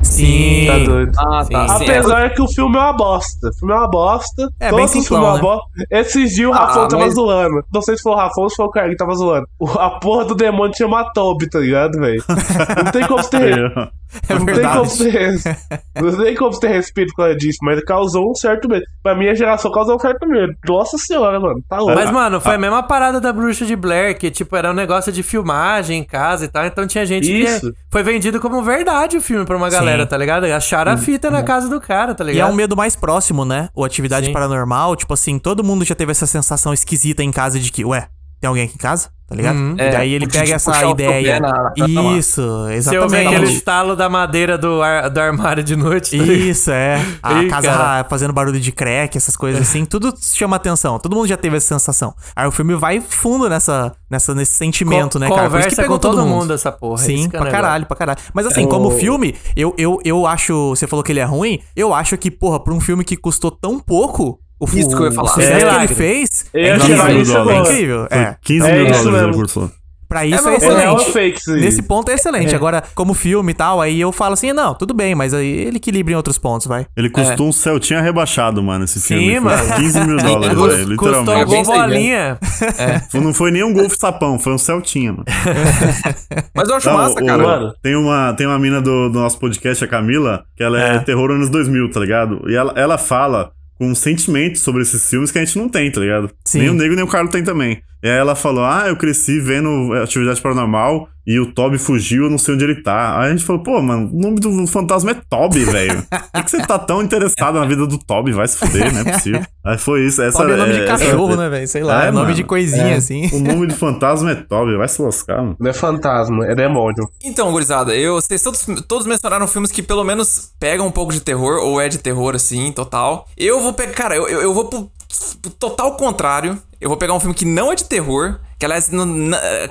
Sim. Tá doido? Ah, tá. Sim. sim, Apesar que o filme é uma bosta. O filme é uma bosta. É, Todos bem os filmes simplão, é uma né? bosta. Esses dias o Rafão Ah, tava mas- zoando. Não sei se foi o Rafão ou se foi o Carlinhos que tava zoando. O- A porra do demônio chama Toby, tá ligado, velho? *laughs* Não tem como ter. *laughs* É Não tem como verdade. você ter. Não tem como você ter respeito por causa disso, mas causou um certo medo. Pra minha geração causou um certo medo. Nossa senhora, mano. Tá louco. Mas, mano, foi a mesma parada da bruxa de Blair, que, tipo, era um negócio de filmagem em casa e tal. Então tinha gente Isso. que foi vendido como verdade o filme pra uma galera, Sim. tá ligado? Acharam a fita na casa do cara, tá E é ligado? um medo mais próximo, né? O atividade Sim. paranormal, tipo assim, todo mundo já teve essa sensação esquisita em casa de que, ué, tem alguém aqui em casa? Tá ligado? Uhum. E daí É, ele de- pega essa o ideia. na- na. Isso, Se ouvir exatamente. aquele estalo da madeira do, ar- do armário de noite. tá? Isso, é. A Ih, casa cara. fazendo barulho de crack, essas coisas assim, tudo chama atenção. Todo mundo já teve essa sensação. Aí o filme vai fundo nessa, nessa, nesse sentimento, Co- né, cara? Por isso que pegou com todo mundo essa porra, Sim, é pra o caralho, pra caralho. Mas assim, como filme, eu, eu, eu acho. Você falou que ele é ruim. Eu acho que, porra, pra um filme que custou tão pouco. O, Isso que eu ia falar. O sucesso É que ele fez é ia incrível. É incrível. É. 15 É mil isso dólares ele mesmo. custou. Pra isso É, é, É excelente. fake isso aí? Nesse ponto é excelente. Agora, como filme e tal, aí eu falo assim, não, tudo bem, mas aí ele equilibra em outros pontos, vai. Ele custou um Celtinha rebaixado, mano, esse Sim, filme. Foi mano. 15 mil *laughs* dólares, velho, Custou um literalmente. gol isso aí, bolinha. Não foi nem um Golf Sapão, foi um Celtinha, mano. *laughs* Mas eu acho Não, massa, o- cara. Mano. Tem uma, tem uma mina do, do nosso podcast, a Camila, que ela é, terror anos 2000, tá ligado? E ela, ela fala um sentimento sobre esses filmes que a gente não tem, tá ligado? Sim. Nem o Nego nem o Carlos tem também. E aí ela falou: Ah, eu cresci vendo atividade paranormal e o Toby fugiu, eu não sei onde ele tá. Aí a gente falou: Pô, mano, o nome do fantasma é Toby, velho. Por que, você tá tão interessado na vida do Toby? Vai se fuder, não é possível. Aí foi isso. Essa, Toby é nome de essa- cachorro, né, velho? Sei lá, É, é, nome mano. de coisinha, assim. O nome do fantasma é Toby, vai se lascar, mano. Não é fantasma, é demônio. Então, gurizada, eu, vocês todos, todos mencionaram filmes que pelo menos pegam um pouco de terror, ou é de terror, assim, total. Eu vou pegar, cara, eu, eu, eu vou pro total contrário. Eu vou pegar um filme que não é de terror, que aliás, não-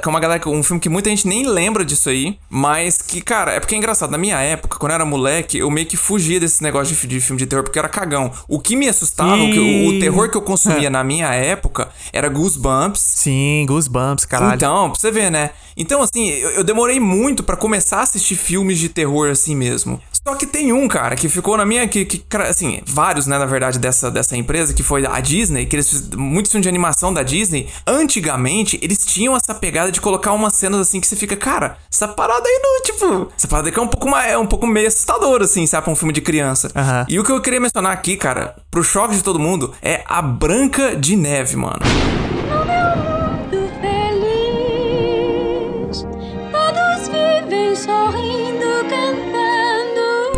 que é uma galera, um filme que muita gente nem lembra disso aí, mas que, cara, é porque é engraçado. Na minha época, quando eu era moleque, eu meio que fugia desse negócio de, de filme de terror, porque eu era cagão. O que me assustava, o, que- o- o terror que eu consumia *laughs* na minha época era Goosebumps, Sim, Goosebumps, caralho. então, pra você ver, né? Então, assim, eu, eu demorei muito pra começar a assistir filmes de terror assim mesmo. Só que tem um, cara, que ficou na minha. Que, que, cara, assim, vários, né, na verdade, dessa, dessa empresa, que foi a Disney, que eles fiz- muitos filmes de animação da Disney. Antigamente, eles tinham essa pegada de colocar umas cenas assim que você fica, cara, essa parada aí não, tipo. Essa parada aqui é um pouco mais, é um pouco meio assustador, assim, sabe, pra um filme de criança. Aham. E o que eu queria mencionar aqui, cara, pro choque de todo mundo, é a Branca de Neve, mano. mundo feliz.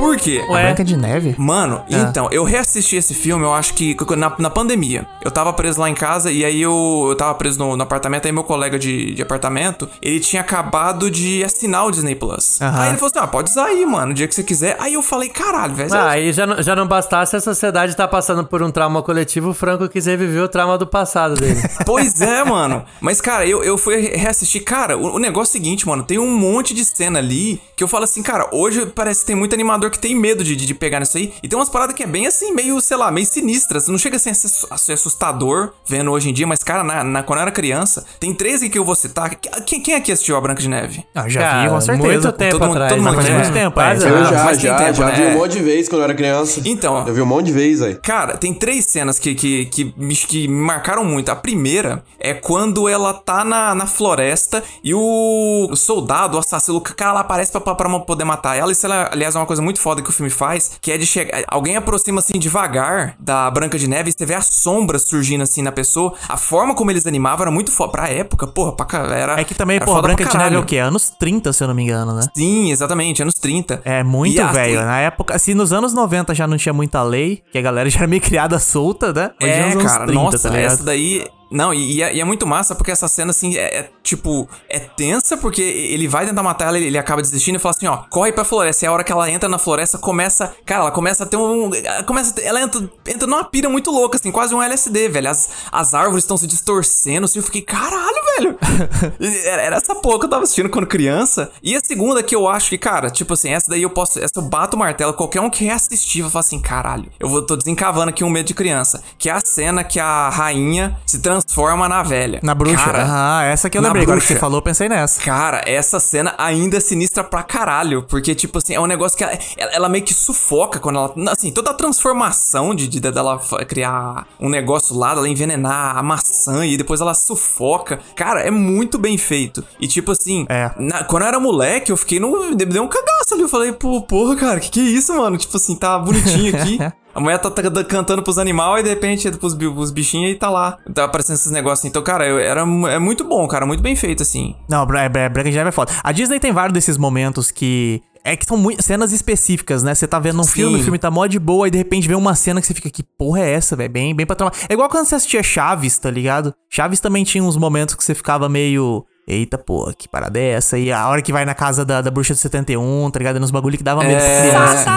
Por quê? A Branca de Neve? Mano, É. então, eu reassisti esse filme, eu acho que na, na pandemia. Eu tava preso lá em casa e aí eu, eu tava preso no, no apartamento, aí meu colega de, de apartamento, ele tinha acabado de assinar o Disney Plus. Aham. Aí ele falou assim: ah, pode usar aí, mano, o dia que você quiser. Aí eu falei, caralho, velho. Ah, aí já, não- já não bastasse a sociedade tá passando por um trauma coletivo, o Franco quis reviver o trauma do passado dele. *laughs* Pois é, mano. Mas, cara, eu, eu fui reassistir. Cara, o, o negócio é o seguinte, mano. Tem um monte de cena ali que eu falo assim, cara, hoje parece que tem muito animador que tem medo de, de, de pegar nisso aí. E tem umas paradas que é bem assim, meio, sei lá, meio sinistras. Não chega assim a ser, assustador vendo hoje em dia, mas, cara, na, na- quando eu era criança, tem três aqui que eu vou citar. Quem, quem aqui assistiu a Branca de Neve? Ah, já Cara, vi, com certeza. muito tempo todo mundo- atrás. todo mundo muito tempo, é. Eu nada. já, já, tempo, já né? vi um monte de vezes quando eu era criança. Então. Eu vi um monte de vezes aí. Cara, tem três cenas que, que, que, me, que me marcaram muito. A primeira é quando ela tá na, na floresta e o soldado, o assassino, o cara lá aparece pra, pra, pra poder matar ela. Isso, ela, aliás, é uma coisa muito foda que o filme faz, que é de chegar... Alguém aproxima, assim, devagar da Branca de Neve e você vê as sombras surgindo, assim, na pessoa. A forma como eles animavam era muito foda. Pra época, porra, pra, era... É que também, pô, foda Branca de Neve é o quê? Anos 30, se eu não me engano, né? Sim, exatamente, anos 30. É muito E a- velho. Na época, se nos anos 90 já não tinha muita lei, que a galera já era meio criada solta, né? Imagina É, anos cara, 30, nossa, tá essa daí. Não, e, e é, e é muito massa porque essa cena, assim, é, é, tipo, é tensa porque ele vai tentar matar ela, ele, acaba desistindo e fala assim: ó, corre pra floresta. E a hora que ela entra na floresta, começa. Cara, ela começa a ter um. ela Começa ela entra, entra numa pira muito louca, assim, quase um LSD, velho. As, as árvores estão se distorcendo, assim, eu fiquei, caralho, velho. *laughs* era, era essa porra que eu tava assistindo quando criança. E a segunda que eu acho que, cara, tipo assim, essa daí eu posso. Essa eu bato o martelo, qualquer um que reassistir vai falar assim, caralho, eu vou, tô desencavando aqui um medo de criança. Que é a cena que a rainha se transforma na velha. Na bruxa. Cara, Aham, essa que eu lembrei. Agora que você falou, eu pensei nessa. Cara, essa cena ainda é sinistra pra caralho. Porque, tipo assim, é um negócio que ela, ela- meio que sufoca quando ela. Assim, toda a transformação de, de dela criar um negócio lá, dela envenenar a maçã e depois ela sufoca. Cara, é muito bem feito. E, tipo assim, É. na- quando eu era moleque, eu fiquei no. Deu um cagaço ali. Eu falei, pô, porra, cara, que que é isso, mano? Tipo assim, tá bonitinho aqui. *laughs* A mulher tá, tá cantando pros animais e de repente entra pros, pros bichinhos e tá lá. Tá aparecendo esses negócios. Então, cara, eu, era, é muito bom, cara. Muito bem feito, assim. Não, Bra- Bra- Branca de Neve é foda. A Disney tem vários desses momentos que É que são muitas cenas específicas, né? Você tá vendo um Sim. filme, o filme tá mó de boa, e de repente vem uma cena que você fica, que porra é essa, velho? Bem, bem pra tomar. É igual quando você assistia Chaves, tá ligado? Chaves também tinha uns momentos que você ficava meio. Eita, pô, que parada é essa? E a hora que vai na casa da, da bruxa do 71, tá ligado? Nos bagulho que dava medo É. criança.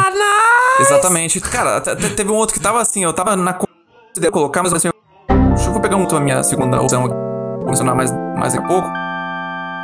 Exatamente. Cara, teve um outro que tava assim, eu tava na de colocar, mas assim, deixa eu pegar muito a minha segunda opção aqui. Vou mencionar mais, mais daqui a pouco.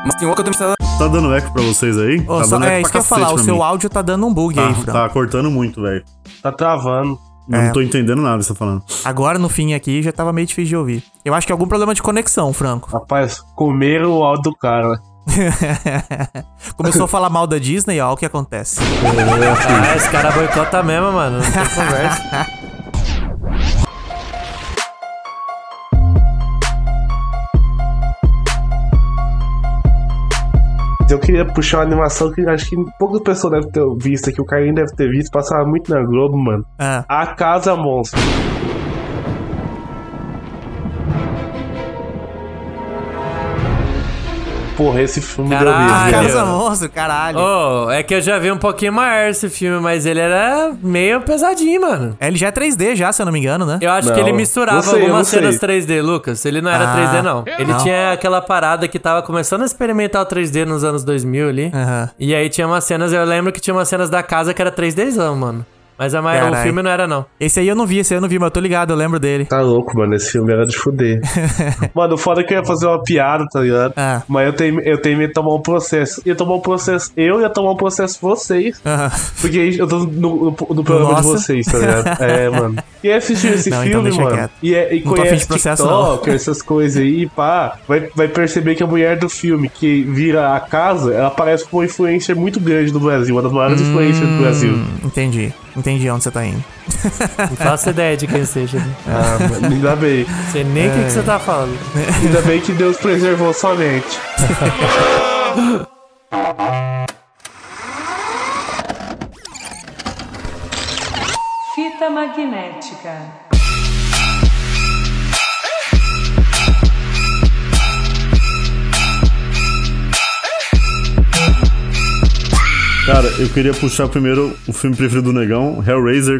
Mas tem que eu tenho que Tá dando eco pra vocês aí? Ô, tá só- dando é eco isso que eu ia falar, o seu mim. áudio tá dando um bug aí, Tá, Fran. tá cortando muito, velho. Tá travando. Eu É. Não tô entendendo nada que você tá falando. Agora no fim aqui já tava meio difícil de ouvir. Eu acho que é algum problema de conexão, Franco. Rapaz, comeram o áudio do cara, né? *laughs* Começou a falar mal da Disney, ó, o que acontece. Ah, esse cara boicota mesmo, mano. Não tem conversa. Eu queria puxar uma animação que acho que poucas pessoas devem ter visto aqui. O Carinho deve ter visto. Passava muito na Globo, mano. Ah. A Casa Monstro. Porra, esse filme deu Caralho. Ah, viado. Casa Monstro, caralho. Ô, é que eu já vi um pouquinho maior esse filme, mas ele era meio pesadinho, mano. Ele já é 3D já, se eu não me engano, né? Eu acho Não, que ele misturava sei, algumas cenas 3D, Lucas. Ele não era Ah, 3D, não. Ele não. tinha aquela parada que tava começando a experimentar o 3D nos anos 2000 ali. E aí tinha umas cenas, eu lembro que tinha umas cenas da casa que era 3Dzão, mano. Mas a maior, o Carai. filme não era, não. Esse aí eu não vi, esse aí eu não vi, mas eu tô ligado, eu lembro dele. Tá louco, mano. Esse filme era de fuder. *laughs* mano, o foda que eu ia fazer uma piada, tá ligado? Ah. Mas eu tenho, eu tenho medo de tomar um processo. Ia tomar um processo eu, ia tomar um processo vocês. Aham. Porque eu tô no, no, no programa de Nossa. vocês, tá ligado? *laughs* É, mano. E assistir esse Não, então filme, deixa mano. quieto. E, é, e Não conhece de processo, TikTok, essas coisas aí, pá. Vai, vai perceber que a mulher do filme que vira a casa, ela parece com uma influência muito grande do Brasil, uma das maiores influências do Brasil. Hum, entendi. Entendi onde você tá indo. Não faço ideia de quem seja. né? *laughs* Ah, ainda bem. Sei nem o que, que você tá falando. Ainda bem que Deus preservou sua mente. Fita magnética. Cara, eu queria puxar primeiro o filme preferido do Negão, Hellraiser.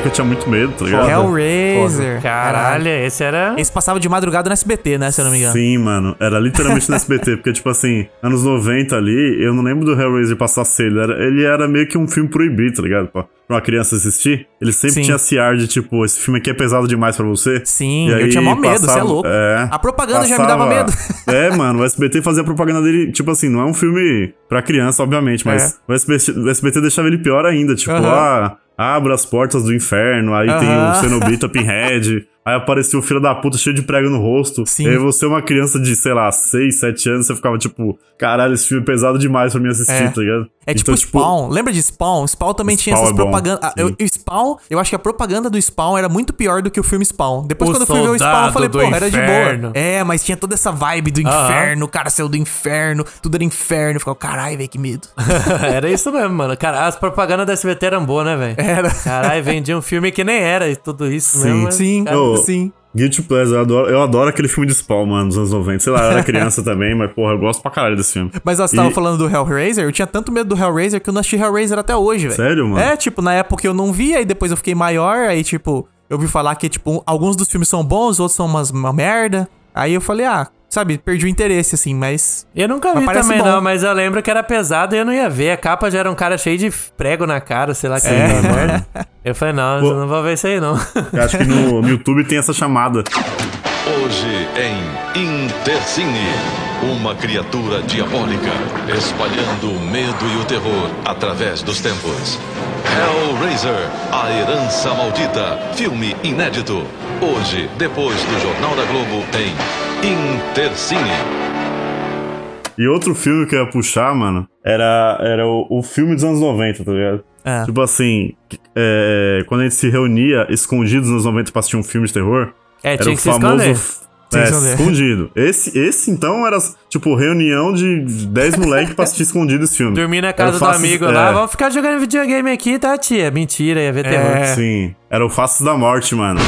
Moleque eu tinha muito medo, tá ligado? Hellraiser. Caralho, esse era. Esse passava de madrugada no SBT, né, se eu não me engano. Sim, mano. Era literalmente no SBT, *laughs* porque, tipo assim, anos 90 ali, eu não lembro do Hellraiser passar cedo. Ele era, ele era meio que um filme proibido, tá ligado? Pra, pra uma criança assistir. Ele sempre Sim. tinha esse ar de, tipo, esse filme aqui é pesado demais pra você. Sim, E eu tinha mó medo, passava- você é louco. É, A propaganda já me dava medo. *laughs* É, mano, o SBT fazia a propaganda dele, tipo assim, não é um filme pra criança, obviamente, mas o, SBT, o SBT deixava ele pior ainda, tipo, É. Aham. ah, abra as portas do inferno, aí tem Aham. o Cenobita Pinhead, *laughs* aí apareceu o filho da puta cheio de prego no rosto. Sim. E aí você, uma criança de, sei lá, 6, 7 anos, você ficava tipo, caralho, esse filme é pesado demais pra mim assistir, É. tá ligado? É tipo Spawn. Lembra de Spawn? Spawn também tinha Spawn essas é propagandas. Ah, eu- sim. O Spawn, eu acho que a propaganda do Spawn era muito pior do que o filme Spawn. Depois, O quando eu fui ver o Spawn, eu falei, pô, era de inferno. boa. É, mas tinha toda essa vibe do inferno. O cara saiu do inferno, tudo era inferno. Eu ficava, caralho, velho, que medo. *laughs* era isso mesmo, mano. Cara, as propagandas da SBT eram boas, né, velho? Era. Caralho, vendia um filme que nem era e tudo isso Sim. mesmo. mas- Sim, Ô, sim. Guilty Pleasure, eu adoro, eu adoro aquele filme de Spawn, mano, dos anos 90. Sei lá, eu era criança *laughs* também, mas, porra, eu gosto pra caralho desse filme. Mas ó, você tava E- falando do Hellraiser, eu tinha tanto medo do Hellraiser que eu não assisti Hellraiser até hoje, velho. Sério, mano? É, tipo, na época eu não vi, aí depois eu fiquei maior, aí, tipo, eu ouvi falar que, tipo, alguns dos filmes são bons, outros são umas, uma merda. Aí eu falei, ah, sabe, perdi o interesse, assim, mas. Eu nunca Mas vi também, bom. não, mas eu lembro que era pesado e eu não ia ver. A capa já era um cara cheio de prego na cara, sei lá que É. *laughs* Eu falei, não, Pô. eu não vou ver isso aí, não. Eu acho que no, no YouTube tem essa chamada. Hoje em Intercine, uma criatura diabólica espalhando o medo e o terror através dos tempos. Hellraiser, a herança maldita, filme inédito. Hoje, depois do Jornal da Globo, em Intercine. E outro filme que eu ia puxar, mano, era, era o, o filme dos anos 90, tá ligado? É. Tipo assim, é, quando a gente se reunia escondidos nos 90 pra assistir um filme de terror, É, era tinha o famoso. esconder. É, escondido. Esse, esse, então, era, tipo, reunião de 10 moleques pra assistir escondido esse filme. Dormir na casa do Faces- amigo é, lá, vamos ficar jogando videogame aqui, tá, tia? Mentira, ia ver terror. É. Sim. Era o Faces da Morte, mano.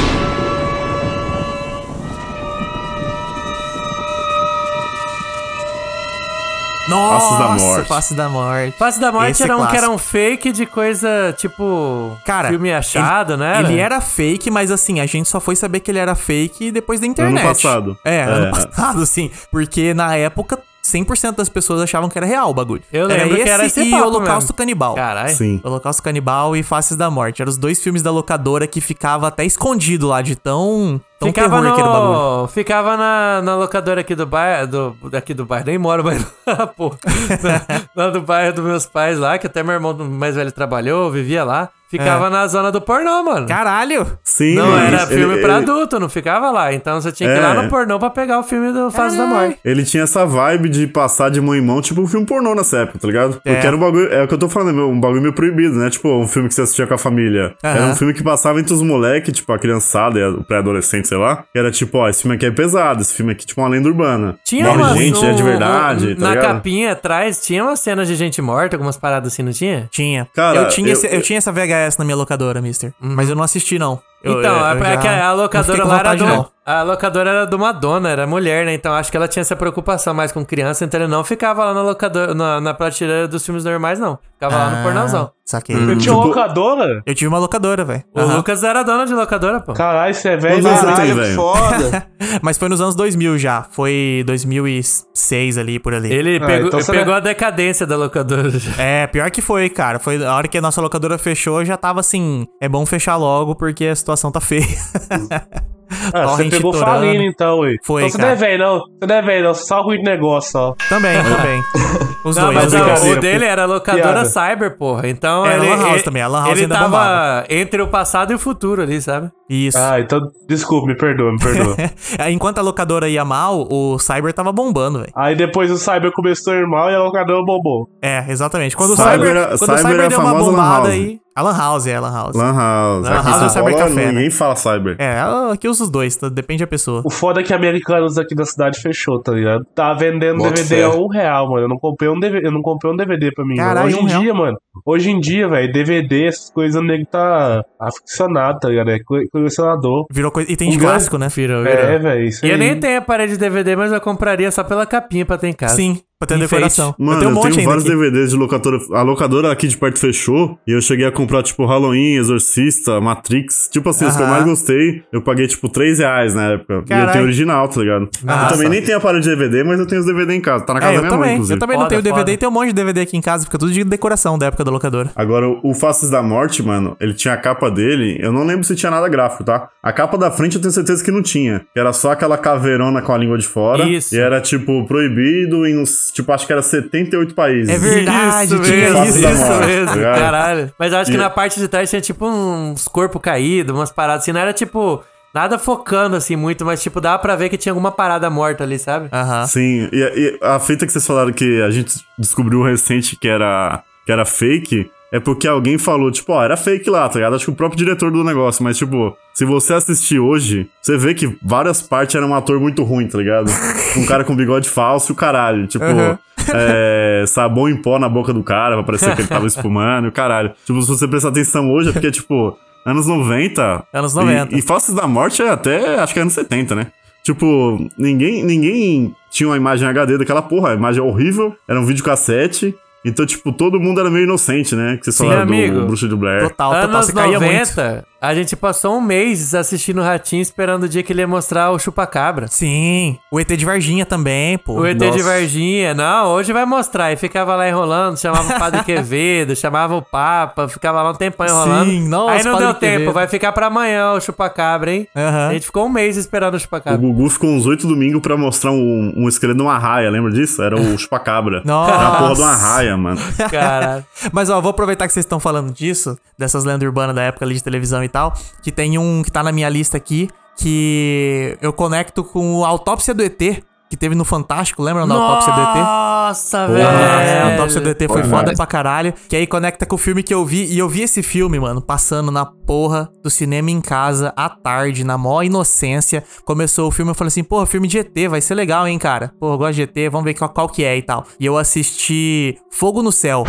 Nossa, Faces da Morte. Face da Morte. Face da Morte Esse é era um que era um fake de coisa, tipo, Cara, filme achado, né? Ele era fake, mas assim, a gente só foi saber que ele era fake depois da internet. passado. É, É. ano passado, sim. Porque na época, 100% das pessoas achavam que era real o bagulho. Eu lembro que era esse e Holocausto mesmo. Canibal. Caralho. Sim. Holocausto Canibal e Faces da Morte. Eram os dois filmes da locadora que ficava até escondido lá de tão, tão Ficava, terror que era o bagulho. no... Ficava na, na locadora aqui do bairro, do, daqui do bairro, nem moro mais *laughs* lá, pô. *laughs* lá do bairro dos meus pais lá, que até meu irmão mais velho trabalhou, vivia lá. Ficava É. na zona do pornô, mano. Caralho! Sim. Não, era ele- filme ele- pra adulto, não ficava lá. Então você tinha que ir lá É. no pornô pra pegar o filme do Fase da Morte. Ele tinha essa vibe de passar de mão em mão, tipo um filme pornô nessa época, tá ligado? É. Porque era um bagulho, é o que eu tô falando, é meu- um bagulho meio proibido, né? Tipo, um filme que você assistia com a família. Era um filme que passava entre os moleques, tipo, a criançada e o pré-adolescente, sei lá. Que era tipo, ó, esse filme aqui é pesado, esse filme aqui é tipo uma lenda urbana. Tinha Morre umas- gente, é de um- verdade, um- tá Na ligado? capinha atrás tinha umas cenas de gente morta, algumas paradas assim, não tinha? Tinha. Cara, eu, tinha eu- esse- eu tinha essa VHS na minha locadora, mister. Mas eu não assisti, não. Eu- então, eu- é eu porque já a não locadora lá era do, não. A locadora era de uma dona, era mulher, né? Então acho que ela tinha essa preocupação mais com criança, então ele não ficava lá na locadora, na, na prateleira dos filmes normais, não. Ficava lá no Ah, pornozão. Saquei. Eu tinha uma locadora? Eu tive uma locadora, velho. O Lucas era dona de locadora, pô. Caralho, você é velho. Caralho, velho? *laughs* foda. Mas foi nos anos 2000 já. Foi 2006 ali, por ali. Ele Ah, pegou, então você pegou a decadência da locadora. É, pior que foi, cara. Foi a hora que a nossa locadora fechou, já tava assim, é bom fechar logo porque a situação tá feia. *laughs* Ah, você pegou torando. falinha então, ué. Foi, então você não é velho, não. Você não é velho, não. Você só ruim de negócio, só. Também, também. *laughs* Os Não, dois. mas os a- dois. brincadeira, o dele era locadora Piada. cyber, porra. Então Era ele, Lan House ele- também, a Lan House ele ainda tava bombava. entre o passado e o futuro ali, sabe? Isso. Ah, então, desculpa, me perdoa, me perdoa. *laughs* Enquanto a locadora ia mal, o Cyber tava bombando, velho. Aí depois o Cyber começou a ir mal e a locadora bombou. É, exatamente. Quando o Cyber Cyber, era- quando Cyber o Cyber deu uma bombada House. aí. A Lan House, é, a Lan House. Lan House. Lan House é Cyber Paulo, Café, né? ninguém fala Cyber. É, aqui usa os dois, tá? depende da pessoa. O foda é que Americanos aqui da cidade fechou, tá ligado? Tá vendendo Bota DVD fé. a um real, mano. Eu não comprei um DVD, eu não comprei um DVD pra mim. Caralho, mano. Hoje um em real? dia, mano. Hoje em dia, velho, DVD, essas coisas, o nego tá aficionado, tá ligado? É co- colecionador. Virou coisa. E tem Um de grande- clássico, né? Virou, É, velho, isso E eu nem tenho aparelho de DVD, mas eu compraria só pela capinha pra ter em casa. Sim, pra ter Enfeite. decoração. Mano, eu tenho um monte ainda. vários aqui. DVDs de locadora. A locadora aqui de perto fechou. E eu cheguei a comprar, tipo, Halloween, Exorcista, Matrix. Tipo assim, os que eu mais gostei. Eu paguei, tipo, 3 reais na época. E eu tenho original, tá ligado? Nossa. Eu também nem tenho aparelho de DVD, mas eu tenho os DVD em casa. Tá na casa É, da eu minha mãe, também. inclusive. Eu também não Foda, tenho DVD foda. e tenho um monte de DVD aqui em casa, fica tudo de decoração da época da locadora. Agora, o Faces da Morte, mano, ele tinha a capa dele. Eu não lembro se tinha nada gráfico, tá? A capa da frente eu tenho certeza que não tinha. Era só aquela caveirona com a língua de fora. Isso. E era, tipo, proibido em uns. Tipo, acho que era 78 países. É verdade, isso tinha mesmo, isso. isso mesmo, tá caralho. Mas eu acho que E- na parte de trás tinha tipo uns corpos caídos, umas paradas assim, não era tipo nada focando assim muito, mas tipo dava pra ver que tinha alguma parada morta ali, sabe? Aham. Sim, e, e a fita que vocês falaram que a gente descobriu recente que era, que era fake, é porque alguém falou, tipo, ó, era fake lá, tá ligado? Acho que o próprio diretor do negócio, mas, tipo, se você assistir hoje, você vê que várias partes eram um ator muito ruim, tá ligado? *laughs* um cara com bigode falso e o caralho. Tipo, Uhum. é, sabão em pó na boca do cara pra parecer que ele tava espumando e o caralho. Tipo, se você prestar atenção hoje, é porque, tipo, anos 90. Anos e- 90. E, Faces da Morte é até, acho que é anos 70, né? Tipo, ninguém, ninguém tinha uma imagem HD daquela porra. A imagem é horrível, era um videocassete. Então, tipo, todo mundo era meio inocente, né? Que vocês Sim, falaram amigo. do Bruxo de Blair. Total, total. Anos Você caía muito. 90, a gente passou um mês assistindo o Ratinho esperando o dia que ele ia mostrar o chupacabra. Sim. O ET de Varginha também, pô. O ET de Nossa. Varginha, não, hoje vai mostrar. E ficava lá enrolando, chamava o Padre *laughs* Quevedo, chamava o Papa, ficava lá um tempão enrolando. Sim, nossa, Aí não Padre deu tempo, Quevedo. vai ficar pra amanhã o chupacabra, hein? Aham. A gente ficou um mês esperando o O chupacabra. Gugu ficou uns oito domingos pra mostrar um, um esqueleto de uma raia, lembra disso? Era o chupacabra. *laughs* Nossa. Era a porra de uma raia, mano. Caralho. *laughs* Mas ó, vou aproveitar que vocês estão falando disso, dessas lendas urbanas da época ali de televisão e tal, que tem um que tá na minha lista aqui, que eu conecto com a autópsia do ET, que teve no Fantástico, lembra da autópsia do ET? Nossa, velho. É, a autópsia do ET foi Pô, foda pra caralho. Que aí conecta com o filme que eu vi. E eu vi esse filme, mano, passando na porra do cinema em casa, à tarde, na maior inocência. Começou o filme, eu falei assim, porra, filme de ET, vai ser legal, hein, cara? Pô, eu gosto de ET, vamos ver qual, qual que é e tal. E eu assisti Fogo no Céu.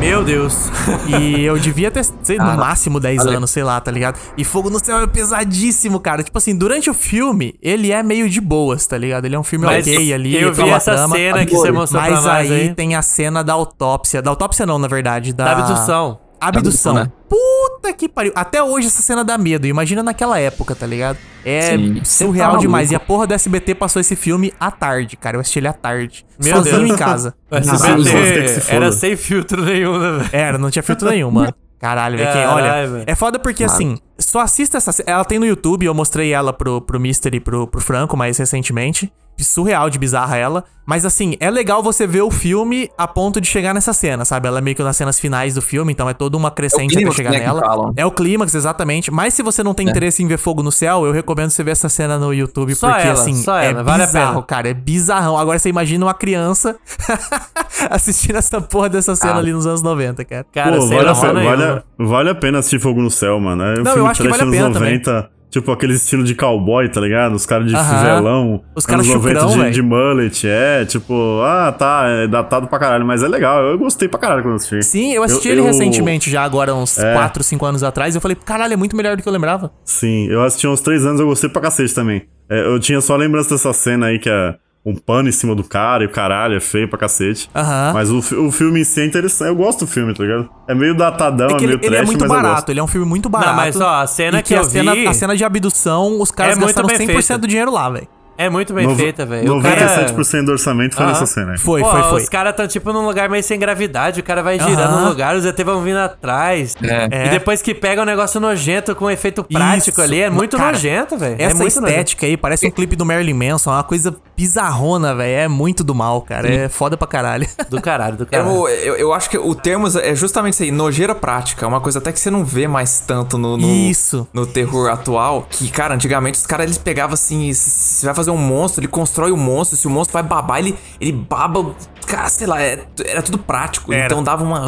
Meu Deus. E eu devia ter, sei, no máximo 10 anos, sei lá, tá ligado? E Fogo no Céu é pesadíssimo, cara. Tipo assim, durante o filme, ele é meio de boas, tá ligado? Ele é um filme Mas ok ali. eu vi essa trama. cena que você mostrou pra Mas aí. tem a cena da autópsia. Da autópsia não, na verdade. Da, Da abdução. Abdução. Abdução, né? Puta que pariu. Até hoje essa cena dá medo. Imagina naquela época, tá ligado? É Sim. surreal Tá demais. E a porra do SBT passou esse filme à tarde, cara. Eu assisti ele à tarde. Meu sozinho Deus. em casa. *laughs* O SBT era sem filtro nenhum, né, velho? *laughs* Era, não tinha filtro nenhum, mano. Caralho, velho. Caralho, Olha, é foda porque assim, só assista essa. Ela tem no YouTube, eu mostrei ela pro, pro Mister e pro, pro Franco mais recentemente. Surreal de bizarra ela. Mas assim, é legal você ver o filme a ponto de chegar nessa cena, sabe? Ela é meio que nas cenas finais do filme, então é toda uma crescente até clímax, chegar né, nela. É o clímax, exatamente. Mas se você não tem interesse em ver fogo no céu, eu recomendo você ver essa cena no YouTube, Só porque ela, assim, só é ela, vale a bizarro, cara. É bizarrão. Agora você imagina uma criança *laughs* assistindo essa porra dessa cena Ah. ali nos anos 90, cara. Cara, Pô, vale, a pena, nenhuma. vale, a- vale a pena assistir Fogo no Céu, mano. É um Não, eu filme acho que vale a anos pena também. 90. Tipo, aquele estilo de cowboy, tá ligado? Os caras de Aham. fivelão. Os caras anos 90 chucrão, de, de mullet. É, tipo, ah, tá, é datado pra caralho. Mas é legal. Eu gostei pra caralho quando assisti. Sim, eu assisti Eu- ele eu- recentemente, já agora, uns É. 4, 5 anos atrás. Eu falei, caralho, é muito melhor do que eu lembrava. Sim, eu assisti uns três anos, eu gostei pra cacete também. É, eu tinha só lembrança dessa cena aí que é um pano em cima do cara e o caralho, é feio pra cacete. Aham. Mas o, o filme em si é interessante. Eu gosto do filme, tá ligado? É meio datadão, É é, que meio ele, ele é trash, muito mas eu barato, ele é um filme muito barato. mas, ó, a cena que eu a cena, vi- A cena de abdução, os caras É muito gastaram bem 100% feita. do dinheiro lá, velho. É muito bem feita, velho. O cara- 97% do orçamento foi Aham. nessa cena. aí. Foi, Pô, foi, foi. Os caras tão tipo num lugar meio sem gravidade, o cara vai girando Aham. no lugar, os ET vão vindo atrás. É. E depois que pega um negócio nojento com efeito prático Isso. ali, é muito Cara, nojento, velho. É Essa muito estética aí parece um clipe do Marilyn Manson, é uma coisa bizarrona, velho. É muito do mal, cara. É foda pra caralho. nojento. *laughs* Do caralho, do caralho. Eu, eu, eu acho que o termo é justamente isso aí, nojeira prática. É uma coisa até que você não vê mais tanto no, no, Isso. no terror atual. Que, cara, antigamente os caras eles pegavam assim: se você vai fazer um monstro, ele constrói o monstro. Se o monstro vai babar, ele, ele baba. Cara, sei lá, é- era tudo prático. Era. Então dava uma.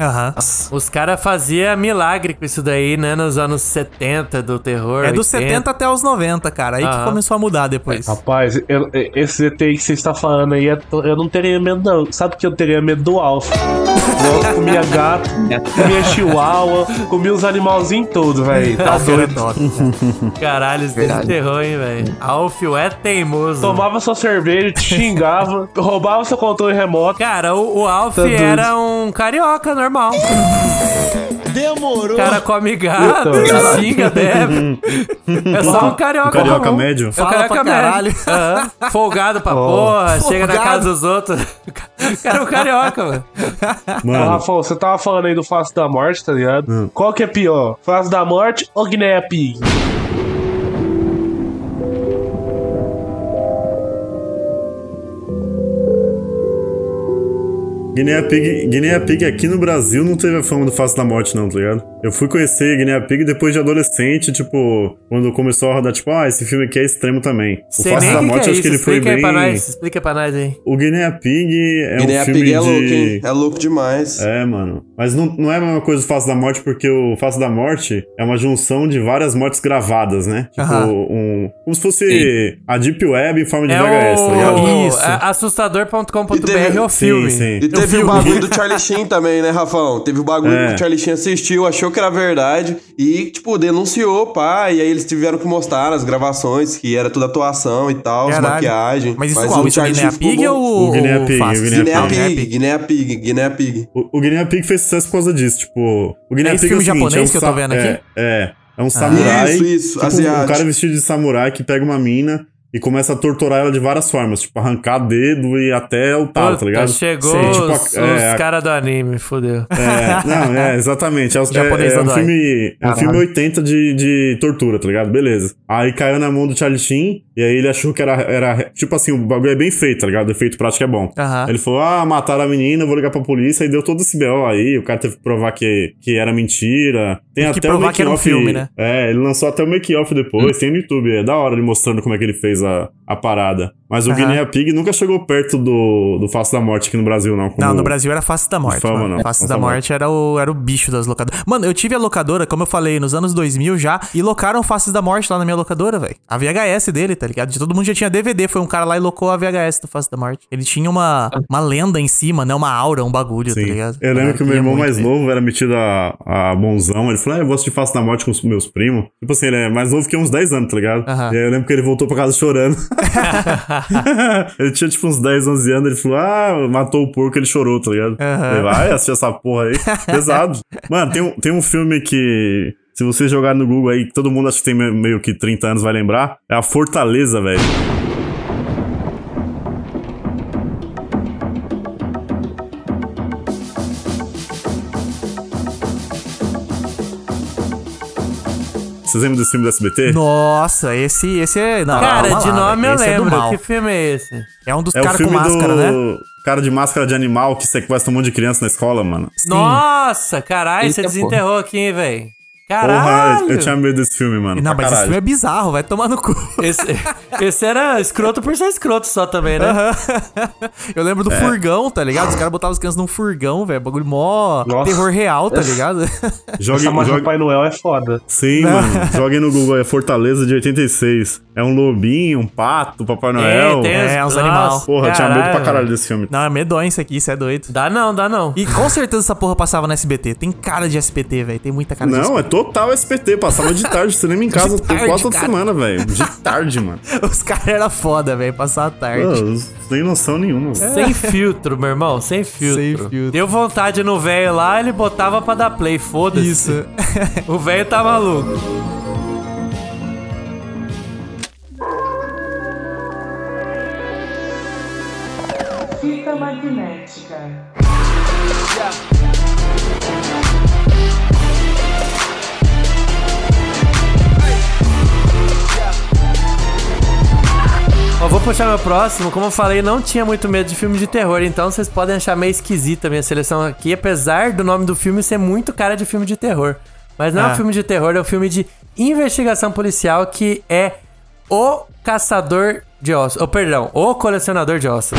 Aham. nossa. Os caras faziam milagre com isso daí, né? Nos anos 70 do terror. É dos 80. 70 até os 90, cara. Aí que Aham. começou a mudar depois. Rapaz, eu- esse ET que você está falando aí, é to- eu não teria medo, não. Sabe que eu teria medo do Alf? O Alf comia gato, comia chihuahua, comia os animalzinhos todos, velho. Tá era doido. top. Caralho, isso é Verdade. terror, hein, velho. Alfio é teimoso. Tomava sua cerveja, te xingava, roubava seu controle remoto. Cara, o, o Alf Tá era um carioca normal. Demorou. O cara come gato, Então, xinga, bebe. É só um carioca. Um carioca comum. médio. É Fala carioca médio. Aham. Folgado pra porra, chega na folgado. casa dos outros. O cara é um carioca, mano. Mano, Rafael, você tava falando aí do Face da Morte, tá ligado? Hum. Qual que é pior? Face da Morte ou Guiné Pig? Guinea Pig, Guinea Pig aqui no Brasil não teve a fama do Face da Morte, não, tá ligado? Eu fui conhecer Guinea Pig depois de adolescente, tipo, quando começou a rodar, tipo, ah, esse filme aqui é extremo também. O Sei Face da o Morte, que é acho que ele foi bem. pra nós. Explica pra nós aí. O Guinea Pig é Guinea um filme Pig é de... louco, hein? É louco demais. É, mano. Mas não, não é a mesma coisa do Face da Morte, porque o Face da Morte é uma junção de várias mortes gravadas, né? Tipo, Aham. um. Como se fosse a Deep Web em forma de É VHS, tá ligado? o Isso. é assustador.com.br teve- é o Sim, filme. sim. E teve o bagulho do *laughs* Charlie Sheen também, né, Rafão? Teve o bagulho É. que o Charlie Sheen assistiu, achou que era verdade e, tipo, denunciou, pá. E aí eles tiveram que mostrar nas gravações que era tudo atuação e tal, Caralho. maquiagem. Mas isso Mas qual? o Isso é Guinea Pig ou O Guinea Pig, Guinea Guinea Pig. Guinea Pig, Guinea Pig. O, o Guinea Pig fez sucesso por causa disso. Tipo, o Guinea É esse Pig filme o seguinte, japonês é um que eu tô vendo é, aqui? É. É um samurai. Isso, isso, tipo, asiático. Um cara vestido de samurai que pega uma mina e começa a torturar ela de várias formas. Tipo, arrancar dedo e até o Puta, tá ligado? chegou Sim, tipo, os, é, a- caras do anime, fodeu. É, não, é, exatamente. É, é- é um filme, é um filme 80 de, de tortura, tá ligado? Beleza. Aí caiu na mão do Charlie Sheen, e aí ele achou que era, era. Tipo assim, o bagulho é bem feito, tá ligado? O efeito prático é bom. Aham. Ele falou: ah, mataram a menina, vou ligar pra polícia, e deu todo esse BO aí. O cara teve que provar que, que era mentira. Tem até o provar que era um make-off. filme, né? É, ele lançou até o make-off depois, tem no YouTube. É da hora ele mostrando como é que ele fez a, a parada. Mas o Aham. Guinea Pig nunca chegou perto do, do Face da Morte aqui no Brasil, não. Não, no Brasil era Face da Morte. Fama, mano. não. Face da Morte era o, era o bicho das locadoras. Mano, eu tive a locadora, como eu falei, nos anos 2000 já, e locaram Faces da Morte lá na minha locadora, velho. A VHS dele, tá ligado? De todo mundo já tinha DVD, foi um cara lá e locou a VHS do Face da Morte. Ele tinha uma, uma lenda em cima, né? Uma aura, um bagulho, tá Sim. ligado? Eu lembro que o meu irmão mais ver. novo era metido a, a bonzão. Ele falou: Ah, eu vou assistir Face da Morte com os meus primos. Tipo assim, ele é mais novo que uns 10 anos, tá ligado? Aham. E aí eu lembro que ele voltou pra casa chorando. *laughs* *laughs* ele tinha tipo uns 10, 11 anos. Ele falou: Ah, matou o porco, ele chorou, tá ligado? Ele vai assistir essa porra aí. *laughs* Pesado. Mano, tem um, tem um filme que. Se você jogar no Google aí, todo mundo acho que tem me- meio que 30 anos vai lembrar. É a Fortaleza, velho. Vocês lembram desse filme do SBT? Nossa, esse, esse é. Não, Cara, de lá, nome eu esse é lembro. mal. que filme é esse? É um dos É caras com máscara, do né? cara de máscara de animal que sequestra um monte de criança na escola, mano. Nossa, caralho, você Eita, desenterrou aqui, hein, velho? Porra, Caralho! eu, eu tinha medo desse filme, mano. Não, mas esse caralho. filme é bizarro, vai tomar no cu. Esse, esse era escroto por ser escroto só também, né? Eu lembro do furgão, tá ligado? Os caras botavam as crianças num furgão, velho. Bagulho mó Nossa. terror real, tá ligado? Jogue, Essa jogue- Papai Noel é foda. Sim, mano. Joguem no Google, é Fortaleza de 86. É um lobinho, um pato, Papai Noel. tem É, uns animal. Porra, eu tinha medo pra caralho. caralho desse filme. Não, é medonho isso aqui, isso é doido. Dá não, dá não. E com certeza essa porra passava no SBT. Tem cara de SBT, velho. Tem muita cara de Não, é SBT. Total SPT. Passava de tarde, cinema em casa tarde, quase toda semana, velho. De tarde, mano. *laughs* Os caras eram foda, velho. Passar a tarde. Pô, sem noção nenhuma. velho. Sem filtro, meu irmão, sem filtro. Sem filtro. Deu vontade no velho lá, ele botava pra dar play, foda-se. Isso. *laughs* O velho tá maluco. Ó, vou puxar meu próximo. Como eu falei, não tinha muito medo de filme de terror, então vocês podem achar meio esquisita a minha seleção aqui, apesar do nome do filme ser muito cara de filme de terror. Mas não é Ah. um filme de terror, é um filme de investigação policial que é O Caçador de Ossos. Oh, perdão, O Colecionador de Ossos.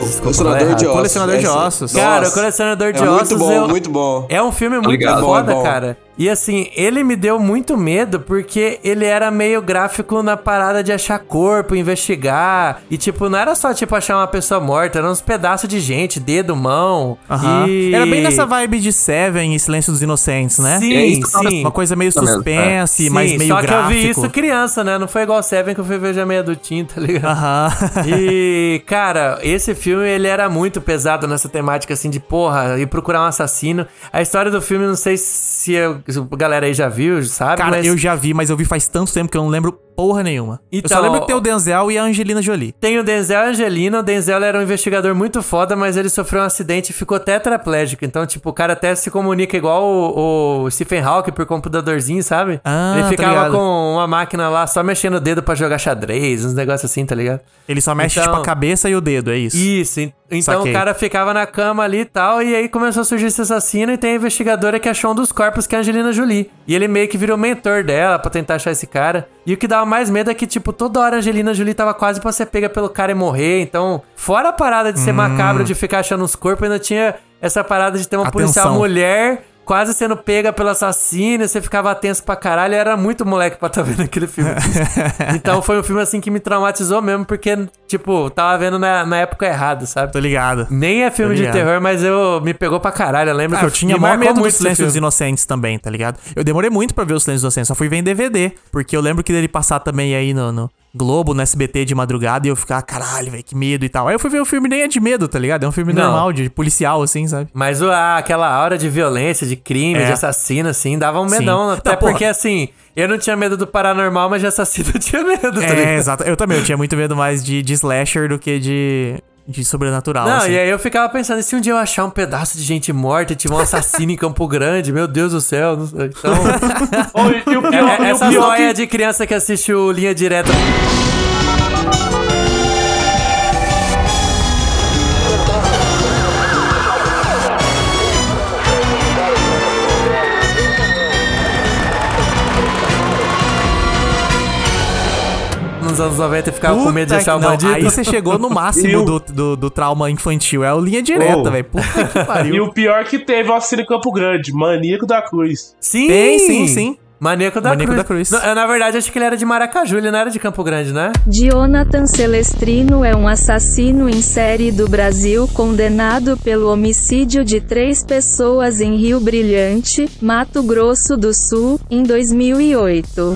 Colecionador de ossos. Colecionador de ossos. Cara, o Colecionador de é Ossos. Muito bom, eu- muito bom. É um filme muito ligado. foda, É bom, é bom. cara. E assim, ele me deu muito medo porque ele era meio gráfico na parada de achar corpo, investigar. E tipo, não era só tipo achar uma pessoa morta, eram uns pedaços de gente, dedo, mão. Aham. E... Era bem nessa vibe de Seven e Silêncio dos Inocentes, né? Sim, É isso, sim. Uma coisa meio suspense, Sim, mas meio só que gráfico. eu vi isso criança, né? Não foi igual Seven que eu fui ver já meio adultinho, tá ligado? Aham. E, cara, esse filme ele era muito pesado nessa temática assim de porra, ir procurar um assassino. A história do filme, não sei se, eu- a galera aí já viu, sabe? Cara, mas eu já vi, mas eu vi faz tanto tempo que eu não lembro porra nenhuma. eu Então- só lembro que tem o Denzel e a Angelina Jolie. tem o Denzel Angelino. O Denzel era um investigador muito foda, mas ele sofreu um acidente e ficou tetraplégico. Então, tipo, o cara até se comunica igual o, o Stephen Hawking por computadorzinho, sabe? Ah, ele ficava com uma máquina lá só mexendo o dedo pra jogar xadrez, uns negócios assim, tá ligado? Ele só mexe, Então- tipo, a cabeça e o dedo, é isso. Isso, en- então Saquei. o cara ficava na cama ali e tal, e aí começou a surgir esse assassino e tem a investigadora que achou um dos corpos que é a Angelina Jolie. E ele meio que virou mentor dela pra tentar achar esse cara. E o que dava mais medo é que, tipo, toda hora a Angelina Jolie tava quase pra ser pega pelo cara e morrer. Então, fora a parada de ser Hum. macabro, de ficar achando os corpos, ainda tinha essa parada de ter uma policial Atenção. mulher quase sendo pega pelo assassino, você ficava tenso pra caralho, era muito moleque pra estar *laughs* vendo aquele filme. *laughs* então foi um filme assim que me traumatizou mesmo, porque, tipo, tava vendo na, na época errada, sabe? Tô ligado. Nem é filme de terror, mas eu me pegou pra caralho. Eu lembro Ah, que eu tinha maior medo do muito esse Silêncio dos. Inocentes também, tá ligado? Eu demorei muito pra ver o Silêncio dos Inocentes, só fui ver em DVD. Porque eu lembro que dele passar também aí no, no Globo, no SBT de madrugada, e eu ficar, caralho, velho, que medo e tal. Aí eu fui ver o filme nem é de medo, tá ligado? É um filme Não. normal, de policial, assim, sabe? Mas o- a- aquela aura de violência, de crime, É. de assassino, assim, dava um Sim. medão. Até Não, porra. porque, assim, eu não tinha medo do paranormal, mas de assassino *laughs* eu tinha medo, tá ligado? É, exato. Eu também, eu tinha muito medo mais de, de slasher do que de, de sobrenatural. Não, assim. e aí eu ficava pensando, e se um dia eu achar um pedaço de gente morta e tiver um assassino em Campo Grande, meu Deus do céu. não sei. Então, *laughs* Ô, e, e o pior, é, e essa pior noia que- de criança que assiste o Linha Direta. Nos anos 90 e ficava com medo de Puta achar o bandido. Aí você chegou no *laughs* E máximo o- do, do, do trauma infantil. É o linha direta, Oh. velho. Puta que *laughs* E pariu. o pior que teve cena em Campo Grande, Maníaco da Cruz. Sim! Tem, sim, sim. Maníaco da Maníaco Cruz. da Cruz. Na, na verdade, acho que ele era de Maracaju, ele não era de Campo Grande, né? Jonathan Celestrino é um assassino em série do Brasil condenado pelo homicídio de três pessoas em Rio Brilhante, Mato Grosso do Sul, em 2008.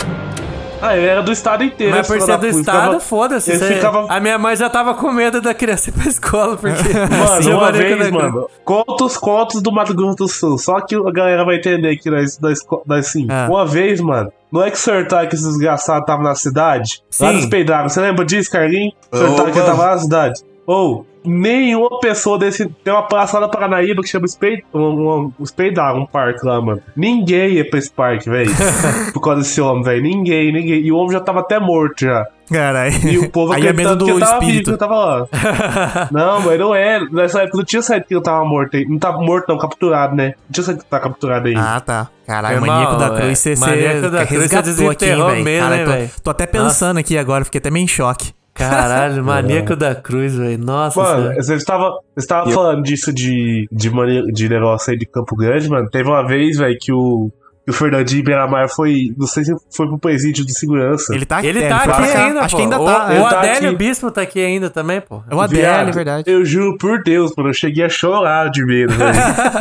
Ah, ele era do estado inteiro. Mas por ser do estado, Ficava- foda-se. Ficava A minha mãe já tava com medo da criança ir pra escola, porque. *laughs* *laughs* Mano, uma vez, da Cruz. mano, contos, contos do Mato Grosso do Sul. Só que a galera vai entender que nós, nós, nós assim. Ah. Uma vez, mano, no X-Sortar que esses desgraçados estavam na cidade, lá Sim. nos peidaram. Você lembra disso, Carlinhos? Sortar que Opa. tava lá na cidade. Ou, nenhuma pessoa desse. Tem uma praça lá na Paranaíba que chama Speid, um, um, um Speidar, um parque lá, mano. Ninguém ia pra esse parque, velho. *laughs* por causa desse homem, velho. Ninguém, ninguém. E o homem já tava até morto já. Caralho. E o povo Aí é medo acreditando do que ele tava vivo, que espírito. ele tava lá. *laughs* não, mas não é. Nessa época não tinha saído que ele tava morto aí. Não tava morto, não, capturado, né? Não tinha saído que tava capturado aí. Ah, tá. Caralho, Irmão, Maníaco da é, Cruz, você, você Maníaco da Cruz, você resgatou aqui, velho. mesmo, Cara, tô, tô até pensando aqui agora, fiquei até meio em choque. Caralho, *laughs* Maníaco da Cruz, velho. Nossa Mano, você estava, você estava falando disso de, de, mani- de negócio aí de Campo Grande, mano. Teve uma vez, velho, que o, o Fernandinho Beiramar foi. Não sei se foi pro presídio de segurança. Ele tá aqui, Ele é, tá aqui ainda, Acho pô. que ainda o, tá. O Ele tá Adélio aqui. Bispo tá aqui ainda também, pô. É o Adélio, Viado, é verdade. Eu juro por Deus, mano, eu cheguei a chorar de medo, velho.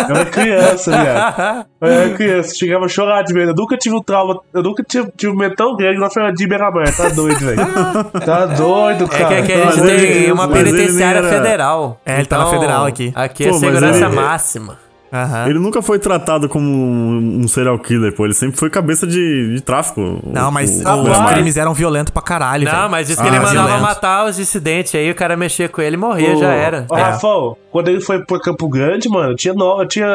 Eu era criança, viado. Eu era criança, chegava a chorar de medo. Eu nunca tive um trauma, eu nunca tive, tive um medo tão grande na Fernandinho Beiramar. Tá doido, velho. Tá doido, É que cara. aqui a gente Mas ele- tem uma penitenciária federal. É, ele tá na Então, federal aqui. Aqui Pô, é mas segurança ele- máxima. Aham. Ele nunca foi tratado como um, serial killer, pô. Ele sempre foi cabeça de, de tráfico. Não, mas o, os o crimes eram violentos pra caralho, Não, velho. mas disse que Ah, ele mandava violento. matar os dissidentes. Aí o cara mexia com ele e morria, Ô, já era. Ô, É. Rafão, quando ele foi pro Campo Grande, mano, eu tinha, no, tinha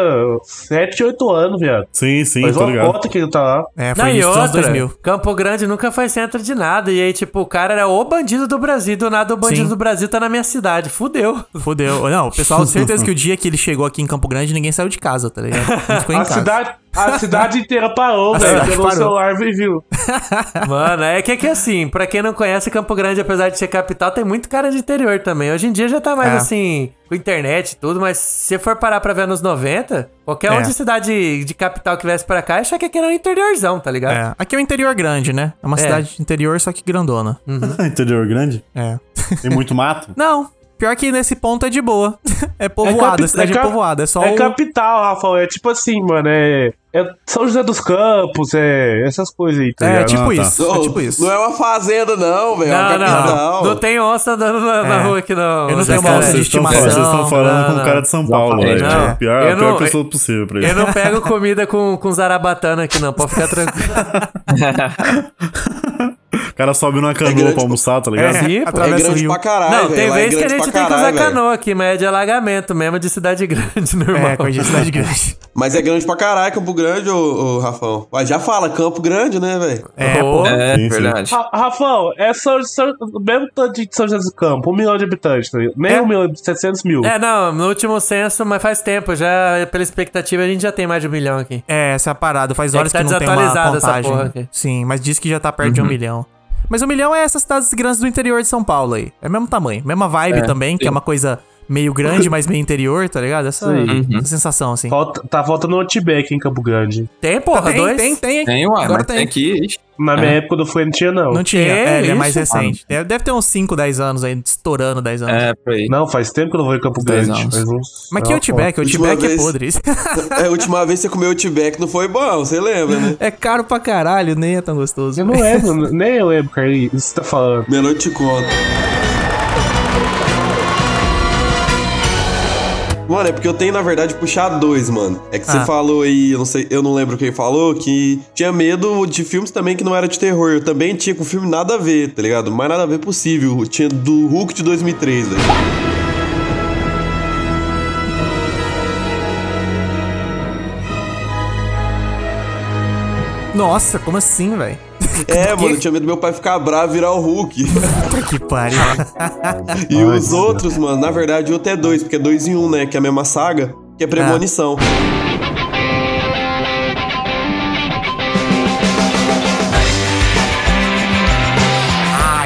7, 8 anos, viado. Sim, sim, Faz tô ligado. conta que ele tá lá. É, foi Não, e outra, 2000. Campo Grande nunca foi centro de nada. E aí, tipo, o cara era o bandido do Brasil. Do nada, o bandido Sim. do Brasil tá na minha cidade. Fudeu. Fudeu. Não, o pessoal, *laughs* certeza que o dia que ele chegou aqui em Campo Grande, ninguém saiu de casa, tá ligado? Não ficou em A casa. cidade, a *laughs* cidade inteira parou, A velho. Pegou o parou. celular e viu. *laughs* Mano, é que é que assim, pra quem não conhece, Campo Grande, apesar de ser capital, tem muito cara de interior também. Hoje em dia já tá mais É. assim, com internet e tudo, mas se você for parar pra ver nos 90, qualquer É. um de cidade de capital que viesse pra cá, acha que aqui era um interiorzão, tá ligado? É, aqui é um interior grande, né? É uma É. cidade interior, só que grandona. *laughs* Interior grande? É. Tem muito mato? Não, pior que nesse ponto é de boa. *laughs* É povoada, capi- a cidade é, cap- povoada. É só É o... capital, Rafael. É tipo assim, mano. É, é São José dos Campos, é essas coisas aí, tá É, tipo Ah, tá. isso. É tipo isso. Não é uma fazenda, não, velho. É uma Não, não, não tem onça andando na, na É. rua aqui, não. Eu não tenho uma onça de estimação. vocês estão falando Não, com um não. cara de São Paulo, velho. não. A pior, Eu a pior não- pessoa possível pra Eu isso. não pego *laughs* comida com, com zarabatana aqui, não. Pode ficar tranquilo. *laughs* O cara sobe numa canoa grande, pra almoçar, tá ligado? Sim, pô. É Atravessa o grande rio. pra caralho, Não, velho. tem Lá é vez que a gente tem que usar velho. canoa aqui, mas é de alagamento mesmo, de cidade *laughs* grande, normal. É, coisa de cidade grande. Mas é grande pra caralho, Campo Grande, ô, ô Rafão. Mas já fala, Campo Grande, né, velho? É, Oh. pô. É, Sim, verdade. Ra- Rafão, é São, São, o mesmo tanto de São José dos Campos, um milhão de habitantes, tá ligado? Nem É. um milhão, 700 mil. É, não, no último censo, mas faz tempo, já pela expectativa a gente já tem mais de um milhão aqui. É, essa é a parada. Faz É horas que que, tá não tem uma desatualizada essa contagem. porra aqui. Sim, mas diz que já tá perto de um milhão. Mas um milhão é essas cidades grandes do interior de São Paulo aí. É o mesmo tamanho. Mesma vibe É, também, que é uma coisa meio grande, mas meio interior, tá ligado? Essa, Sim. essa sensação, assim. Falta, tá faltando um Outback em Campo Grande. Tem, porra, tem, dois? tem, tem. Tem, ué, Agora tem tem. aqui. Na minha época, quando eu fui, não tinha, não. Não tinha. Que É, ele é mais isso? recente. Deve, deve ter uns 5, 10 anos aí, estourando 10 anos. É, por aí. Não, faz tempo que eu não vou em Campo Grande. uns- Mas que Não, Outback? Outback é podre. *laughs* *laughs* É, a última vez que você comeu Outback não foi bom, você lembra, né? é caro pra caralho, nem é tão gostoso. Eu não lembro, *laughs* nem eu lembro, Carlinhos. Isso que você tá falando. Meia noite te conto. Mano, é porque eu tenho, na verdade, puxar dois, mano. É que você Ah. falou aí, eu não sei, eu não lembro quem falou, que tinha medo de filmes também que não era de terror. Eu também tinha com filme nada a ver, tá ligado? Mais nada a ver possível. Tinha do Hulk de 2003, velho. Nossa, como assim, velho? *laughs* É, mano, eu tinha medo do meu pai ficar bravo e virar o Hulk. Puta que pariu. *laughs* E os outros, mano, na verdade, o outro é dois, porque é dois em um, né? Que é a mesma saga, que é premonição. ah,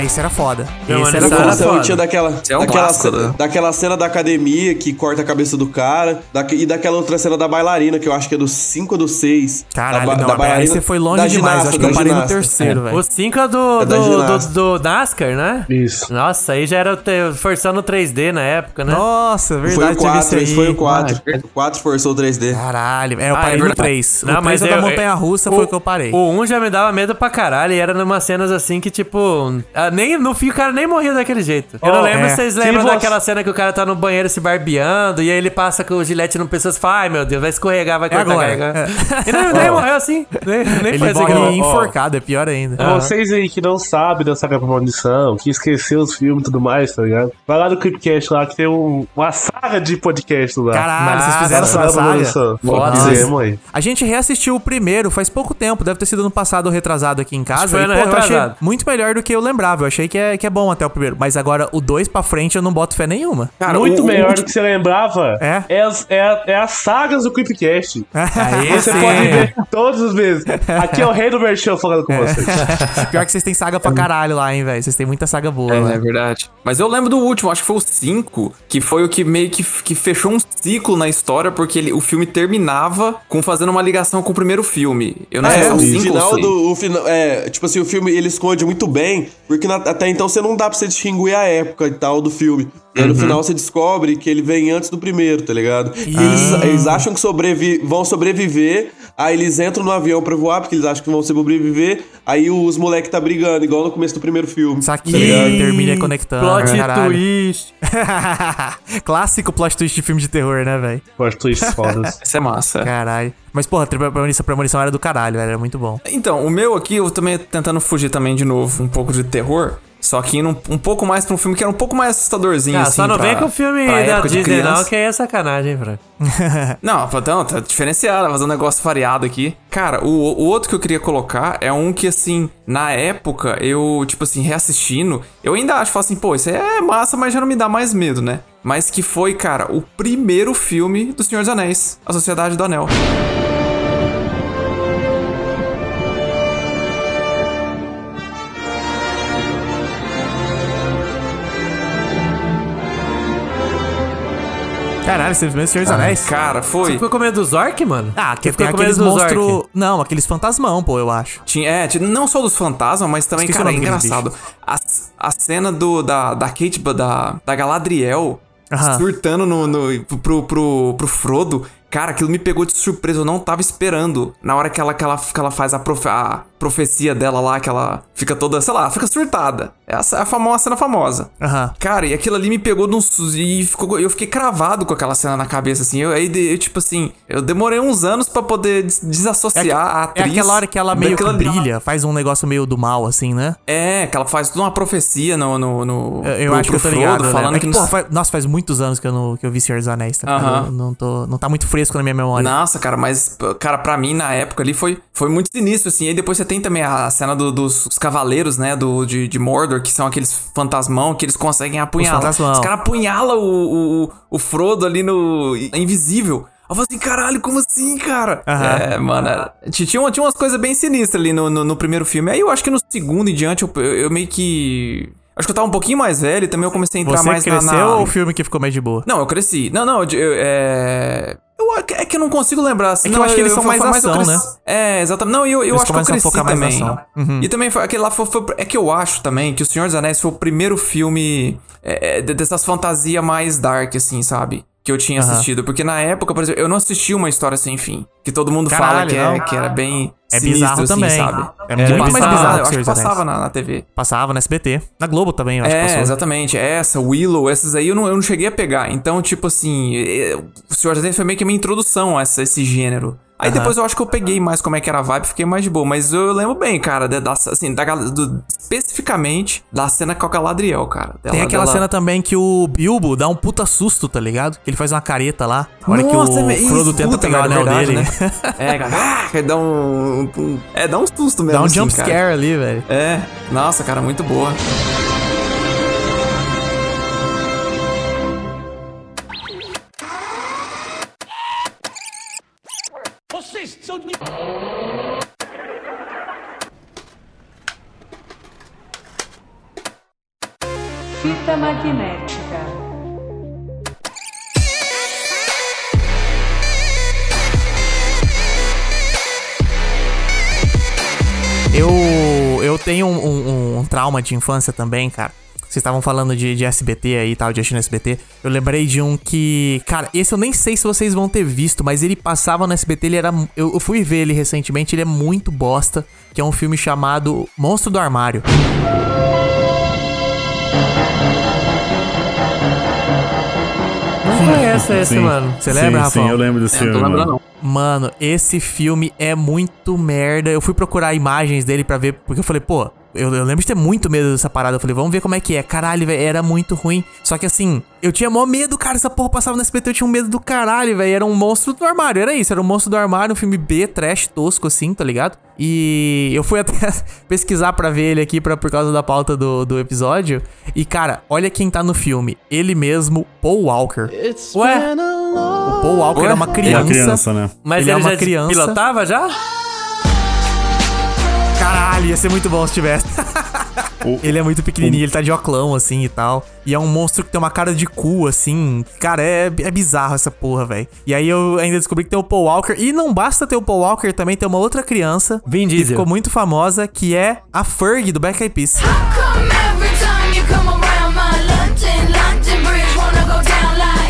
esse era foda. Não, esse mas era esse foda. era Então, tinha daquela, é um daquela, clássico, cena, né? daquela cena da academia que corta a cabeça do cara, da- e daquela outra cena da bailarina, que eu acho que é do 5 ou do 6. Caralho, da, não, da aí bailarina- você foi longe da demais. ginasta, Acho que eu parei no ginasta. terceiro, velho. O 5 é do, É do, do, do NASCAR, né? Isso. Nossa, aí já era forçando o 3D na época, né? Nossa, verdade. Foi o teve esse 4, esse foi o 4. O 4 forçou o 3D. Caralho, é, eu Ah, parei é no verdade. 3. Não, o mas 3 é da eu- Montanha Russa, o- foi o que eu parei. O 1 já me dava medo pra caralho. E era numa cenas assim que, tipo. ah, Nem, no fim o cara nem morria daquele jeito. Eu não Oh, lembro é. se vocês Se lembram você- daquela cena que o cara tá no banheiro se barbeando. E aí ele passa com o gilete no pescoço e fala: Ai meu Deus, vai escorregar, vai É cortar a agora. garganta. *laughs* E nem, nem morreu assim. Nem, nem Ele foi assim. morre enforcado, é pior ainda. Vocês aí que não sabem da saga Premonição, que esqueceu os filmes e tudo mais, tá ligado? Vai lá no Clipcast lá que tem um, uma saga de podcast lá. Caralho, vocês fizeram essa saga? Foda. Fizemos aí. A gente reassistiu o primeiro faz pouco tempo, deve ter sido no passado ou retrasado aqui em casa. foi e, porra, eu achei muito melhor do que eu lembrava. Eu achei que é, que é bom até o primeiro. Mas agora o dois pra frente eu não boto fé nenhuma. Cara, Muito o- melhor o- do que você lembrava É? é, as, é, é as sagas do Creepcast. *laughs* Aí Você sim. pode ver todos os meses. Aqui é o rei do Merchan falando com vocês. *laughs* Pior que vocês têm saga pra caralho lá, hein, velho. Vocês têm muita saga boa É, é verdade. Mas eu lembro do último, acho que foi o 5, que foi o que meio que, que fechou um ciclo na história, porque ele- o filme terminava com fazendo uma ligação com o primeiro filme. Eu não sei É, se é o o 5 ou final 6. do. O final, é, tipo assim, o filme ele esconde muito bem, porque na- até então você não dá pra você distinguir a época e tal do filme. E aí no final você descobre que ele vem antes do primeiro, tá ligado? E eles, eles acham que sobrevi vão sobreviver, aí eles entram no avião pra voar, porque eles acham que vão sobreviver, aí os moleques tá brigando, igual no começo do primeiro filme. Saquei, tá ligado? termina conectando. Plot caralho. twist. *laughs* Clássico plot twist de filme de terror, né, velho? Plot twists fodas. *laughs* Isso é massa. Caralho. Mas, porra, premonição, premonição era do caralho. Era muito bom. Então, o meu aqui, eu também tentando fugir também de novo, um pouco de terror. Só que indo um, um pouco mais pra um filme que era um pouco mais assustadorzinho, Ah, assim. só não pra- vem com o filme da Disney, não, que aí é sacanagem, Franco. *laughs* *laughs* Não, então, tá diferenciado, fazer um negócio variado aqui. Cara, o, o outro que eu queria colocar é um que, assim, na época, eu, tipo assim, reassistindo, eu ainda acho, falo assim, pô, isso é massa, mas já não me dá mais medo, né? Mas que foi, cara, o primeiro filme do Senhor dos Anéis, A Sociedade do Anel. Caralho, você viu o Senhor dos Anéis? Cara, Você foi. ficou com medo do Zork, mano? Ah, que Você tem aqueles do monstros. Não, aqueles fantasmão, pô, eu acho. Tinha, é, tinha- não só dos fantasmas, mas também, Esqueci cara, é engraçado. A, a cena do, da, da Kate, da, da Galadriel, surtando no, no, pro, pro, pro Frodo. Cara, aquilo me pegou de surpresa, eu não tava esperando. Na hora que ela, que ela, que ela faz a, profe- a profecia dela lá, que ela fica toda, sei lá, fica surtada. Essa é a famosa cena famosa. Aham. Cara, e aquilo ali me pegou num e ficou, eu fiquei cravado com aquela cena na cabeça, assim. Eu, aí, eu, tipo assim, eu demorei uns anos pra poder des- desassociar a É atriz. aquela hora que ela meio que brilha, faz um negócio meio do mal, assim, né? É, que ela faz toda uma profecia no. no, no Eu, eu pro- acho que eu tô ligado. né? falando É que, que, faz- nossa, faz muitos anos que eu, não, que eu vi Senhor dos Anéis, tá? Eu Não, tô, não tá muito fresco na minha memória. Nossa, cara, mas, cara, pra mim, na época ali, foi, foi muito sinistro, assim. Aí depois você tem também a cena do- dos os cavaleiros, né, do, de, de Mordor, que são aqueles fantasmão que eles conseguem apunhalar. fantasmão. Os caras apunhalam o, o, o Frodo ali no... invisível. Eu falei assim, caralho, como assim, cara? Aham. É, mano, era- tinha, tinha umas coisas bem sinistras ali no, no, no primeiro filme. Aí eu acho que no segundo em diante, eu, eu, eu meio que... Acho que eu tava um pouquinho mais velho e também eu comecei a entrar Você mais na- cresceu na... ou o filme que ficou mais de boa? Não, eu cresci. Não, não, eu, eu- é. Eu, é que eu não consigo lembrar. Assim, É que eu não, acho que eles são mais eu ação, né? É, exatamente. Não, eu, eu Eles acho que eu cresci também. ação. Uhum. E também foi aquele lá foi, foi- É que eu acho também que O Senhor dos Anéis foi o primeiro filme é, é, de- dessas fantasias mais dark, assim, sabe? Que eu tinha Aham. assistido. Porque na época, por exemplo, eu não assisti uma história sem fim. Que todo mundo fala Caralho, que, é, que era bem. É sinistro, bizarro assim, também. sabe? É muito mais passava- bizarro que Eu acho que passava na, na TV. Passava na SBT. Na Globo também, eu acho que É, passou. exatamente. Essa, Willow, essas aí eu não, eu não cheguei a pegar. Então, tipo assim, eh, o Senhor Anéis foi meio que a minha introdução a essa- esse gênero. Aí Aham. depois eu acho que eu peguei mais como é que era a vibe, fiquei mais de boa. Mas eu lembro bem, cara, da, da- assim, da, do- especificamente da cena com a Galadriel, cara. Dela- Tem aquela dela- cena também que o Bilbo dá um puta susto, tá ligado? Que ele faz uma careta lá. Na hora Nossa, que o é isso, Frodo tenta puta, pegar o anel verdade, dele. né? *laughs* *laughs* É, cara, ah, dá um, um- É, dá um susto mesmo. Dá um assim, jump cara. scare ali, velho. É, nossa, cara, muito boa. Vocês são de... Fita magnética. Tenho um, um- um trauma de infância também, cara. Vocês estavam falando de, de SBT aí e tal, de assistir no SBT. Eu lembrei de um que. Cara, esse eu nem sei se vocês vão ter visto, mas ele passava no SBT, ele era. Eu, eu fui ver ele recentemente, ele é muito bosta. Que é um filme chamado Monstro do Armário. Não conheço esse, Sim. mano. Você Sim, lembra, Sim, Rafael? eu lembro desse É, não tô filme. lembrando, mano. não. Mano, esse filme é muito merda. Eu fui procurar imagens dele pra ver, porque eu falei, pô, eu, eu lembro de ter muito medo dessa parada. Eu falei, vamos ver como é que é. Caralho, velho, era muito ruim. Só que assim, eu tinha maior medo, cara. Essa porra passava no SBT, eu tinha um medo do caralho, velho. Era um monstro do armário, era isso. Era um monstro do armário, um filme B, trash, tosco, assim, tá ligado? E eu fui *laughs* até pesquisar pra ver ele aqui pra, por causa da pauta do, do episódio. E, cara, olha quem tá no filme. Ele mesmo, Paul Walker. Ué, O Paul Walker Ué? é uma Uma criança. criança, né? mas Ele ele, é uma já criança. pilotava já? Caralho, ia ser muito bom se tivesse. O- *laughs* ele é muito pequenininho, ele tá de oclão, assim, e tal. E é um monstro que tem uma cara de cu, assim. Cara, é, é bizarro essa porra, velho. E aí eu ainda descobri que tem o Paul Walker. E não basta ter o Paul Walker, também tem uma outra criança. Vin Que Diesel. ficou muito famosa, que é a Ferg, do Black Eyed Peas.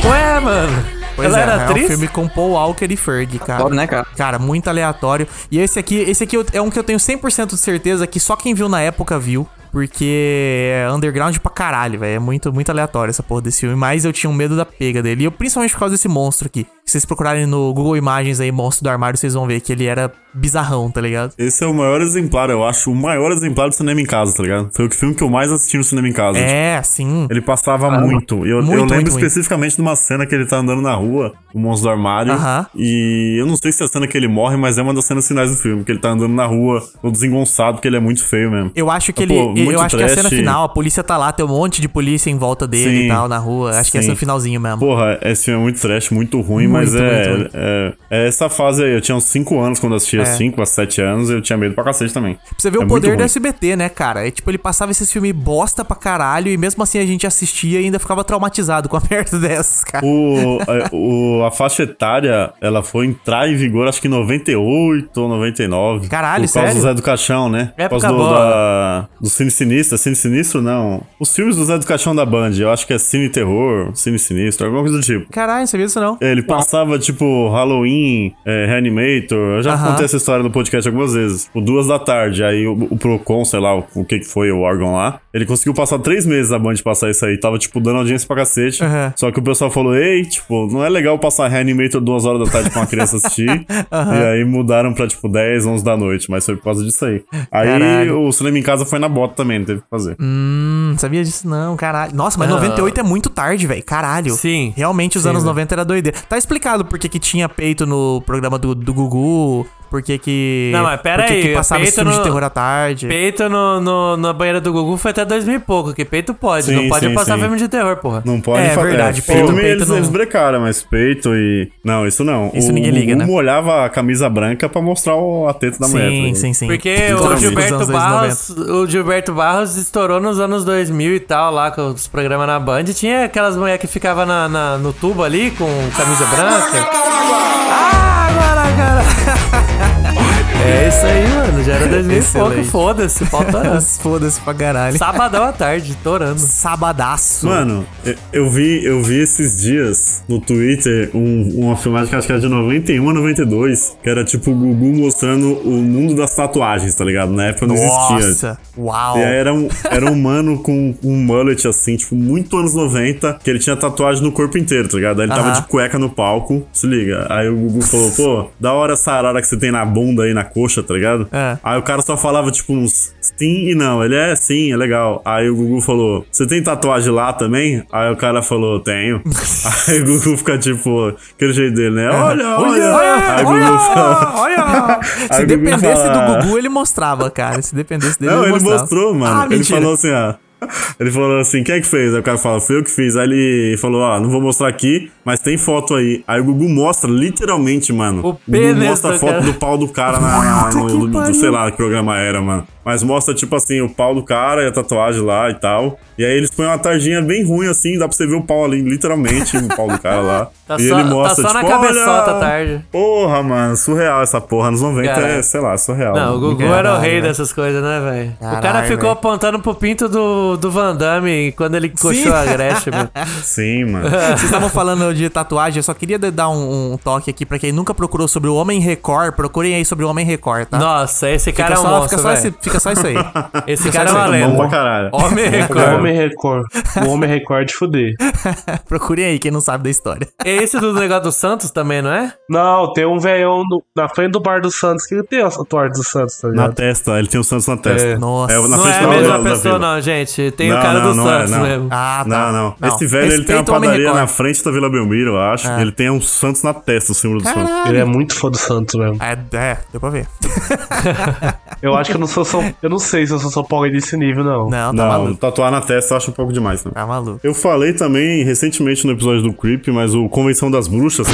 Ué, mano. Pois Ela é, era é atriz? um filme com Paul Walker e Ferg, cara. Aleatório, né, cara? Cara, muito aleatório. E esse aqui, esse aqui é um que eu tenho 100% de certeza que só quem viu na época viu. Porque é underground pra caralho, velho. É muito, muito aleatório essa porra desse filme. Mas eu tinha um medo da pega dele. E eu, principalmente por causa desse monstro aqui. Se vocês procurarem no Google Imagens aí, monstro do armário, vocês vão ver que ele era bizarrão, tá ligado? Esse é o maior exemplar, eu acho, o maior exemplar do cinema em casa, tá ligado? Foi o filme que eu mais assisti no cinema em casa. É, sim. Ele passava muito. E eu, Muito, eu lembro muito, muito. especificamente de uma cena que ele tá andando na rua, o monstro do armário. Aham. E eu não sei se é a cena que ele morre, mas é uma das cenas finais do filme. Que ele tá andando na rua, todo desengonçado, porque ele é muito feio mesmo. Eu acho que Pô, ele. muito eu acho que a cena final, a polícia tá lá, tem um monte de polícia em volta dele Sim, e tal, na rua. Acho que essa é sim. no finalzinho mesmo. Porra, esse filme é muito trash, muito ruim, Muito, mas é, muito, muito. é, é essa fase aí. Eu tinha uns 5 anos quando assistia, É. 5 a 7 anos, eu tinha medo pra cacete também. Pra você ver É o muito poder do. SBT, né, cara? É tipo, ele passava esses filmes bosta pra caralho e mesmo assim a gente assistia e ainda ficava traumatizado com a *laughs* merda dessas, cara. O, a, o- a faixa etária, ela foi entrar em vigor acho que em 98 ou 99. Caralho, Por causa sério? do Zé do Caixão, né? Por Época causa do, da, do Cine Sinistro. É Cine Sinistro, não. Os filmes do Zé do Caixão da Band, eu acho que é Cine Terror, Cine Sinistro, alguma coisa do tipo. Caralho, não sabia disso não. Ele passava, tipo, Halloween, é, Reanimator. Eu já Aham. contei essa história no podcast algumas vezes. Tipo, duas da tarde. Aí o, o Procon, sei lá, o, o que que foi o órgão lá. Ele conseguiu passar três meses a Band passar isso aí. Tava, tipo, dando audiência pra cacete. Aham. Só que o pessoal falou: Ei, tipo, não é legal passar Reanimator duas horas da tarde pra uma criança assistir. *laughs* E aí mudaram pra, tipo, 10, 11 da noite. Mas foi por causa disso aí. Aí Caralho. o cinema em casa foi na bota também, não teve o que fazer. Hum, não sabia disso não, caralho. Nossa, mas Não. 98 é muito tarde, velho. Caralho. Sim. Realmente os Sim, anos velho. 90 era doideira. Tá explicado por que que tinha peito no programa do, do Gugu, por que que... Não, mas pera por que aí, que passava esse peito filme de no- terror à tarde. Peito no, no, na banheira do Gugu foi até 2000 e pouco, que peito pode. Sim, não pode sim, passar sim. filme de terror, porra. Não pode É, fa- verdade, peito- filme peito eles, não- eles brecaram, mas peito e. Não, isso não. Isso o ninguém liga, Gugu né? molhava a camisa branca pra mostrar o, a teta da mulher. tá Sim, sim, sim. Porque o. Gilberto Barros, o Gilberto Barros estourou nos anos 2000 e tal, lá com os programas na Band. Tinha aquelas mulheres que ficavam na, na- no tubo ali com camisa branca. É isso aí, mano. Já era *laughs* 2000 e pouco, foda-se, pau *laughs* torando. Foda-se pra caralho. Sabadão à tarde, torando. Sabadaço. Mano, eu- vi, eu vi esses dias no Twitter um- uma filmagem que acho que era de 91 a 92, que era tipo o Gugu mostrando o mundo das tatuagens, tá ligado? Na época não existia. Nossa, uau. E aí era um, era um mano com um mullet assim, tipo, muito anos 90, que ele tinha tatuagem no corpo inteiro, tá ligado? Aí ele tava Aham. de cueca no palco, se liga. Aí o Gugu falou, pô, da hora essa arara que você tem na bunda aí, na coxa, tá ligado? É. Aí o cara só falava, tipo, uns sim e não. Ele é sim, é legal. Aí o Gugu falou, você tem tatuagem lá também? Aí o cara falou, tenho. *laughs* aí o Gugu fica, tipo, aquele jeito dele, né? Olha, olha! Aí o Gugu fala... olha! *laughs* Se dependesse fala- do Gugu, ele mostrava, cara. Se dependesse dele, Não, ele ele mostrava. mostrou, mano. Ah, ele mentira. falou assim, ó. Ele falou assim, quem é que fez? Aí o cara fala, fui eu que fiz. Aí ele falou, ó, não vou mostrar aqui, mas tem foto aí. Aí o Gugu mostra, literalmente, mano. O Gugu mostra a foto cara. do pau do cara na, no, do- pariu. sei lá que programa era, mano. Mas mostra, tipo assim, o pau do cara e a tatuagem lá e tal. E aí eles põem uma tardinha bem ruim, assim, dá pra você ver o pau ali, literalmente, o pau do cara lá. *laughs* Tá e só- ele mostra, tá só na tipo, cabeçota olha, tarde. Porra, mano, surreal essa porra. Nos 90 Caralho. é, sei lá, surreal. Não, o Gugu era o rei velho. dessas coisas, né, velho? O cara ficou velho. apontando pro pinto do, do Van Damme quando ele coxou a Gretchen, meu. *laughs* Sim, mano. *laughs* Vocês estavam falando de tatuagem, eu só queria dar um, um toque aqui pra quem nunca procurou sobre o Homem Record. Procurem aí sobre o Homem Record, tá? Nossa, esse cara Fica é um só- monstro, fica só esse- fica só isso aí. *laughs* Esse Fica cara é uma. Bom lenda. pra caralho. Homem O Record. Homem Record. O Homem Record de fuder. *laughs* Procurem aí, quem não sabe da história. É esse do negócio do Santos também, não é? Não, tem um velhão no- na frente do bar do Santos que tem a tatuagem do Santos, tá Na testa, ele tem o Santos na testa. É. Nossa. É, na não é da a mesma pessoa, não, gente. Tem o Não, cara não, do não é, Santos não. mesmo. Ah, tá. Não, não, Esse velho, ele tem uma o padaria na frente da Vila Belmiro, eu acho. É. Ele tem um Santos na testa, o símbolo do Santos. Caralho. Ele é muito fã do Santos mesmo. É, é, deu pra ver. Eu acho que eu não sou São... *laughs* Eu não sei se eu sou São Paulo nesse nível, não. Não, tá Não, maluco. tatuar na testa eu acho um pouco demais, né? Tá maluco. Eu falei também recentemente no episódio do Creep, mas o Convenção das Bruxas.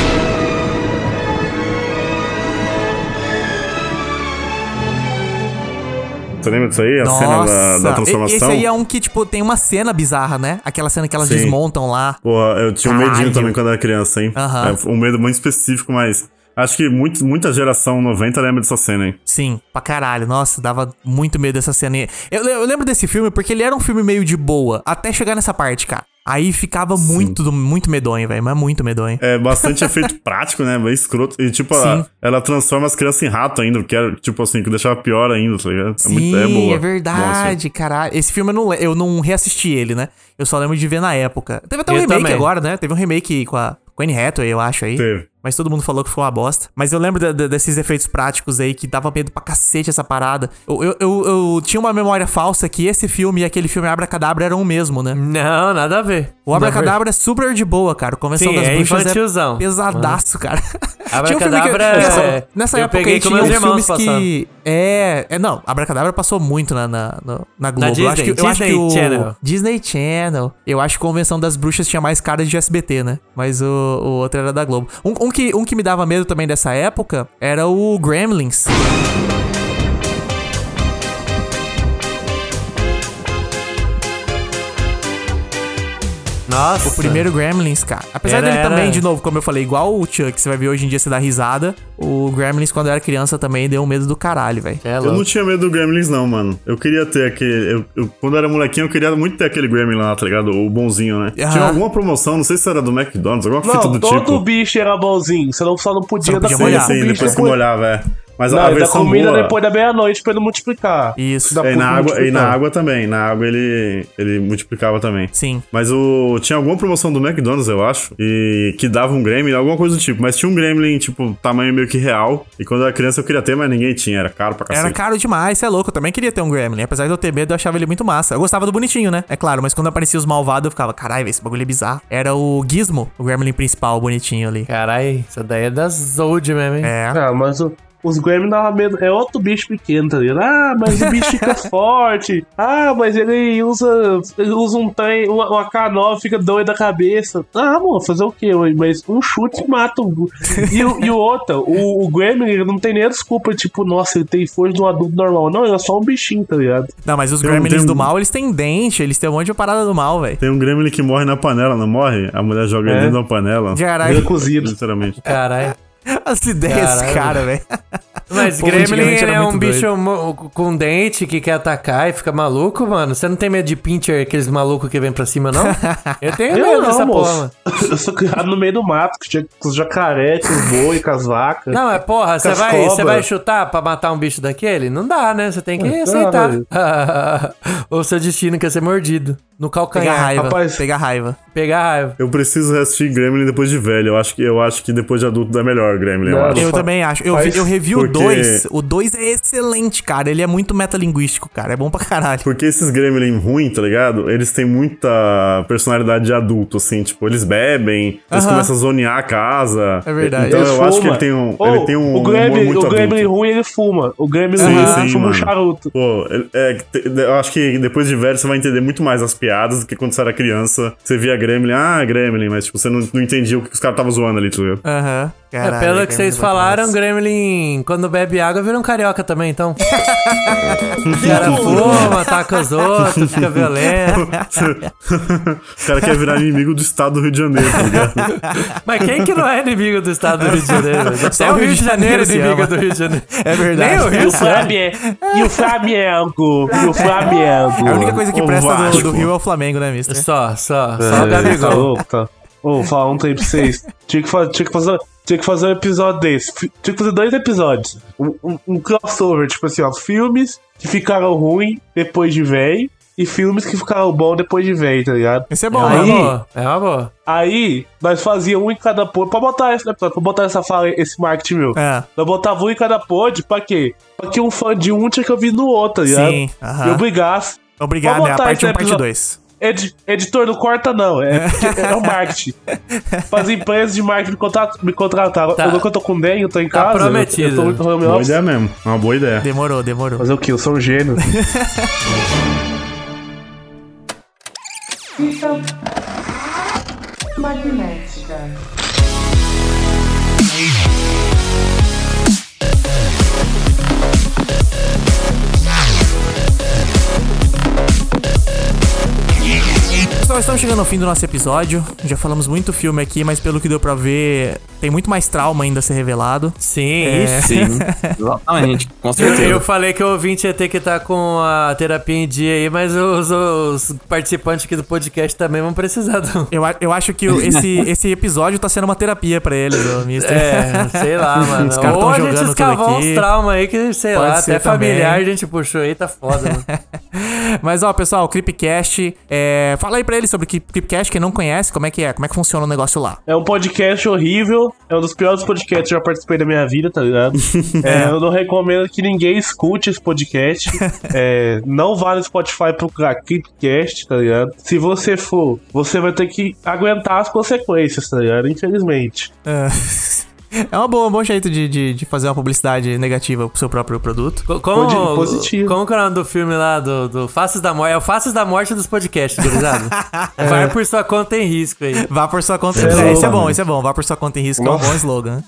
Você lembra disso aí? A cena da, da transformação? Esse aí é um que, tipo, tem uma cena bizarra, né? Aquela cena que elas Sim. desmontam lá. Porra, eu tinha um Caralho. medinho também quando era criança, hein? É um medo muito específico, mas acho que muito, muita geração 90 lembra dessa cena, hein? Sim, pra caralho. Nossa, dava muito medo dessa cena. aí. Eu, eu lembro desse filme porque ele era um filme meio de boa, até chegar nessa parte, cara. Aí ficava muito, muito medonho, velho. Mas muito medonho. É bastante *laughs* efeito prático, né? Bem escroto. E, tipo, a- Sim. ela transforma as crianças em rato ainda, que era, tipo assim, que deixava pior ainda, tá ligado? Sim, muito, é, boa. é verdade, caralho. Esse filme eu não, eu não reassisti ele, né? Eu só lembro de ver na época. Teve até um Eu remake também. agora, né? Teve um remake com a, com a Anne Hathaway, eu acho aí. Teve. Mas todo mundo falou que foi uma bosta. Mas eu lembro de- de- desses efeitos práticos aí que dava medo pra cacete essa parada. Eu, eu, eu, eu tinha uma memória falsa que esse filme e aquele filme Abracadabra eram o mesmo, né? Não, nada a ver. O Abracadabra é super de boa, cara. Convenção Sim, das é Bruxas infantilzão. é pesadaço, cara. *laughs* Tinha um Abracadabra que- é- nessa, nessa eu época peguei aí com tinha meus uns irmãos filmes que... É, é, não, Abracadabra passou muito na, na, no- na Globo. eu acho que, Disney, eu acho que o... Channel. Disney Channel. Eu acho que Convenção das Bruxas tinha mais cara de SBT, né? Mas o, o outro era da Globo. Um, um que, um que me dava medo também dessa época era o Gremlins. Nossa. O primeiro Gremlins, cara. Apesar Era- dele era- também, de novo, como eu falei, igual o Chuck, você vai ver hoje em dia você dá risada. O Gremlins, quando eu era criança, também deu um medo do caralho, velho. É Eu não tinha medo do Gremlins, não, mano. Eu queria ter aquele. Eu, eu- quando eu era molequinho, eu queria muito ter aquele Gremlin lá, tá ligado? O bonzinho, né? Tinha alguma promoção, não sei se era do McDonald's, alguma fita Não, do todo tipo. bicho era bonzinho. Você não, só não podia Só não dar podia comida molhar. Sim, bicho depois que molhava, é. Mas Não, a versão comida boa... depois da meia-noite pra ele multiplicar. Isso. Dá É, e pra na, água, e na água também. Na água ele, ele multiplicava também. Sim. Mas o tinha alguma promoção do McDonald's, eu acho, e que dava um Gremlin, alguma coisa do tipo. Mas tinha um Gremlin, tipo, tamanho meio que real. E quando eu era criança eu queria ter, mas ninguém tinha. Era caro pra cacete. Era caro demais, você é louco. Eu também queria ter um Gremlin. Apesar de eu ter medo, eu achava ele muito massa. Eu gostava do bonitinho, né? É claro, mas quando aparecia os malvados, eu ficava, caralho, esse bagulho é bizarro. Era o Gizmo, o Gremlin principal, bonitinho ali. Caralho, isso daí é da Zold mesmo, hein? É. Ah, mas o- os Gremlins davam medo. É outro bicho pequeno, tá ligado? Ah, mas o bicho fica *laughs* forte. Ah, mas ele usa, ele usa um trem, uma, uma K9, fica doido da cabeça. Ah, amor, fazer o quê? Mas um chute mata o. E, o- e o outro, o, o Gremlin, ele não tem nem a desculpa, tipo, nossa, ele tem força de um adulto normal. Não, ele é só um bichinho, tá ligado? Não, mas os Tem Gremlins tem um- do mal, eles têm dente, eles têm um monte de parada do mal, velho. Tem um Gremlin que morre na panela, não morre? A mulher joga ele É. dentro da panela. Caralho. cozido. Literalmente. Caralho. *laughs* As ideias desse cara, velho. Mas Pô, Gremlin é um bicho com dente que quer atacar e fica maluco, mano. Você não tem medo de pincher, aqueles malucos que vem pra cima, não? *laughs* Eu tenho Eu medo não, dessa porra, mano. Eu sou criado no meio do mato, que tinha com os jacaré, com os boi, com as vacas. Não, é porra, você vai, vai chutar pra matar um bicho daquele? Não dá, né? Você tem que Não, aceitar. velho. *laughs* o seu destino quer ser mordido. No Pegar calcanhar. raiva. rapaz. Pegar raiva. Pegar raiva. Eu preciso reassistir Gremlin depois de velho. Eu acho que, eu acho que depois de adulto é melhor Gremlin, eu Não, acho. Eu também acho. Eu, faz- eu revi o porque- 2. O 2 é excelente, cara. Ele é muito metalinguístico, cara. É bom pra caralho. Porque esses Gremlin ruins, tá ligado? Eles têm muita personalidade de adulto, assim. Tipo, eles bebem, eles Aham. começam a zonear a casa. É verdade. Então Ele eu acho que fuma. ele tem um, Ô, ele tem um o humor Gremlin, muito o Gremlin ruim, ele fuma. O Gremlin Sim, ruim, sim, ele fuma um charuto. Pô, é, eu acho que depois de velho você vai entender muito mais as piadas do que quando você era criança. Você via Gremlin, ah, Gremlin, mas tipo, você não, não entendia o que os caras estavam zoando ali, tá ligado? Aham. É, Caralho, pelo que vocês é falaram. Gremlin, quando bebe água, vira um carioca também, então. *laughs* o cara fuma, ataca os outros, fica violento. *laughs* O cara quer virar inimigo do estado do Rio de Janeiro, tá ligado? *laughs* Mas quem que não é inimigo do estado do Rio de Janeiro? Até o Rio de Janeiro é inimigo ama. do Rio de Janeiro. É verdade. Nem o E Rio o sabe. Flamengo. E o Flamengo. E o Flamengo. A única coisa que O presta do, do Rio é o Flamengo, né, mister? Só, só, só o Gabigol. tá? Ô, vou falar um tempo pra vocês. Tinha que, fa- tinha, que fazer, tinha que fazer um episódio desse. Tinha que fazer dois episódios. Um, um- um crossover, tipo assim, ó. Filmes que ficaram ruins depois de véi. E filmes que ficaram bons depois de véi, tá ligado? Isso é É bom, né? Aí- boa, é uma boa. Aí, nós fazíamos um em cada pod. Pra botar esse episódio, pra botar essa fala, esse marketing meu. É. Nós botava um em cada pod, pra quê? Pra que um fã de um tinha que ouvir no outro, tá ligado? Sim, aham. E obrigasse. Obrigado, Vou né? A parte esse 1, parte episódio- 2. Edi- editor não corta, não. É, *laughs* é o marketing. As empresas de marketing me, contrat, me contrataram. Tá. Agora que eu tô com dengue, eu tô em Tá casa. prometido. Eu tô muito home Boa ideia mesmo. É uma boa ideia. Demorou, demorou. Fazer o quê? Eu sou um gênio. *laughs* Fita magnética. Pessoal, estamos chegando ao fim do nosso episódio. Já falamos muito filme aqui, mas pelo que deu pra ver, tem muito mais trauma ainda a ser revelado. Sim, É. Sim, exatamente. Com Eu, certeza. eu falei que o ouvinte ia ter que estar com a terapia em dia aí, mas os, os participantes aqui do podcast também vão precisar do. Eu, eu acho que esse, *laughs* esse episódio tá sendo uma terapia pra eles, ô, Mister. É, sei lá, mano. Os caras Ou a gente escavou uns traumas aí que, sei Pode lá, até familiar também. a gente puxou aí, tá foda, mano. *laughs* Mas, ó, pessoal, o Creepcast, é, fala aí pra eles sobre o Creep- Creepcast, quem não conhece, como é que é, como é que funciona o negócio lá. É um podcast horrível. É um dos piores podcasts que eu já participei da minha vida, tá ligado? *laughs* É, eu não recomendo que ninguém escute esse podcast. *laughs* É, não vá no Spotify procurar Creepcast, tá ligado? Se você for, você vai ter que aguentar as consequências, tá ligado? Infelizmente. É, *laughs* é uma boa, um bom jeito de, de, de fazer uma publicidade negativa pro seu próprio produto. Co- Como, Posi- positivo. como que é o nome do filme lá do, do Faces da Morte? É o Faces da Morte dos podcasts, gurizada. *laughs* Vai por sua conta em risco aí. Vá por sua conta. É, É, isso é louco. bom, isso é bom. Vá por sua conta em risco, é um bom slogan.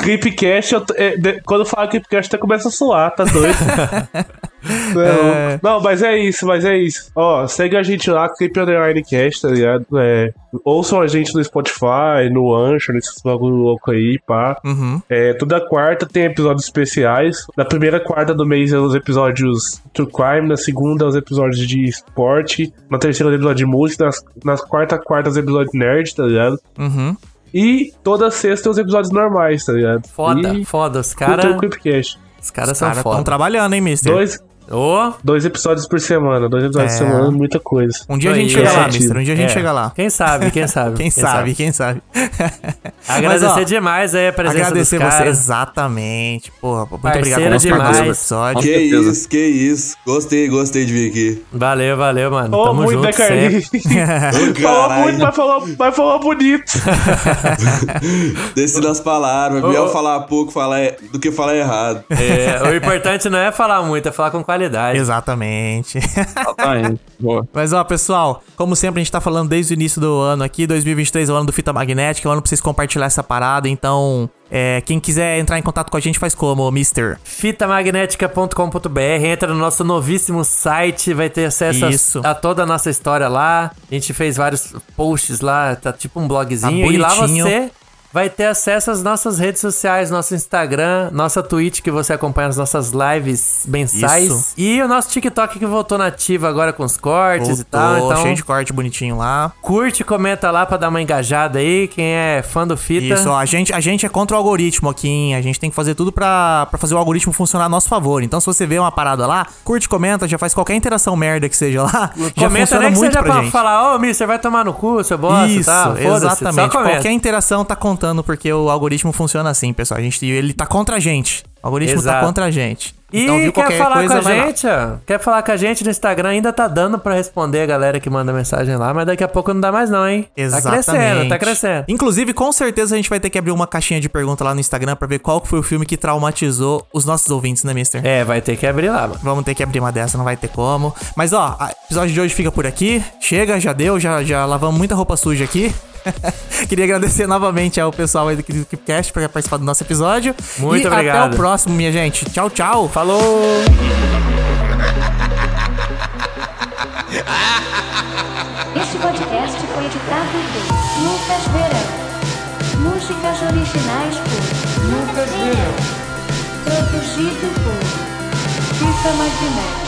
Creepcast, eu é, de- quando eu falo Creepcast, até começa a suar, tá doido? *laughs* Não, *laughs* É. não, mas é isso, mas é isso. Ó, segue a gente lá, Creep Underline Cast, tá ligado? É, ouçam a gente no Spotify, no Anchor, nesses bagulho louco aí, pá. Uhum. É, toda quarta tem episódios especiais. Na primeira quarta do mês é os episódios True Crime, na segunda os episódios de esporte, na terceira os episódios de música, nas, nas quarta quarta os episódios nerd, tá ligado? Uhum. E toda sexta os episódios normais, tá ligado? Foda, E foda. Os caras os caras Os são caras estão foda. trabalhando, hein, mister? Dois, Ô, dois episódios por semana, dois episódios É. por semana, muita coisa. Um dia a gente chega é. lá, mister. Um dia a gente é. chega lá. Quem sabe, quem sabe. *laughs* Quem, sabe, quem sabe. *laughs* Agradecer Mas, ó, demais aí a presença Agradecer dos você, exatamente. Porra, muito obrigado demais. do episódio. Que isso, que isso. Gostei, gostei de vir aqui. Valeu, valeu, mano. Tamo muito, junto né, sempre. Carlinhos? *laughs* Ô, falou muito, mas falou, mas falou bonito. Desce das palavras. Melhor falar pouco falar é- do que falar errado. É, o importante não é falar muito, é falar com qualidade. Exatamente. Exatamente. Boa. *laughs* Mas ó, pessoal, como sempre a gente tá falando desde o início do ano aqui, 2023 é o ano do Fita Magnética, é o ano pra vocês compartilhar essa parada, então, é, quem quiser entrar em contato com a gente faz como, mister? fitamagnética.com.br, entra no nosso novíssimo site, vai ter acesso a- Isso. A, toda a nossa história lá. A gente fez vários posts lá, tá tipo um blogzinho. Tá e lá você vai ter acesso às nossas redes sociais, nosso Instagram, nossa Twitch, que você acompanha as nossas lives mensais. Isso. E o nosso TikTok que voltou nativo agora com os cortes e tal. Voltou, Então, cheio de corte bonitinho lá. curte, comenta lá pra dar uma engajada aí. Quem é fã do Fita. Isso, ó, a gente, a gente é contra o algoritmo aqui, hein? A gente tem que fazer tudo pra, pra fazer o algoritmo funcionar a nosso favor. Então, se você vê uma parada lá, curte, comenta, já faz qualquer interação merda que seja lá. já Comenta nem que muito seja pra pra falar, ô, mister, vai tomar no cu, seu bosta Isso, tal. Exatamente. Qualquer interação tá contando, porque o algoritmo funciona assim, pessoal. A gente, ele tá contra a gente. O algoritmo tá Exato. contra a gente. E então, viu quer falar coisa, com a gente, ó? Quer falar com a gente no Instagram? Ainda tá dando pra responder a galera que manda mensagem lá, mas daqui a pouco não dá mais não, hein? Exatamente. Tá crescendo, tá crescendo. Inclusive, com certeza a gente vai ter que abrir uma caixinha de pergunta lá no Instagram pra ver qual foi o filme que traumatizou os nossos ouvintes, né, Mister? É, vai ter que abrir lá, mano. Vamos ter que abrir uma dessa, não vai ter como. Mas ó, o episódio de hoje fica por aqui. Chega, já deu, já, já lavamos muita roupa suja aqui. *laughs* Queria agradecer novamente ao pessoal aí do Keepcast por participar do nosso episódio. Muito e obrigado. até o próximo, minha gente. Tchau, tchau. Falou! Este podcast foi editado por Lucas Verão. Músicas originais por Lucas Verão. Produzido por Fita Magnética.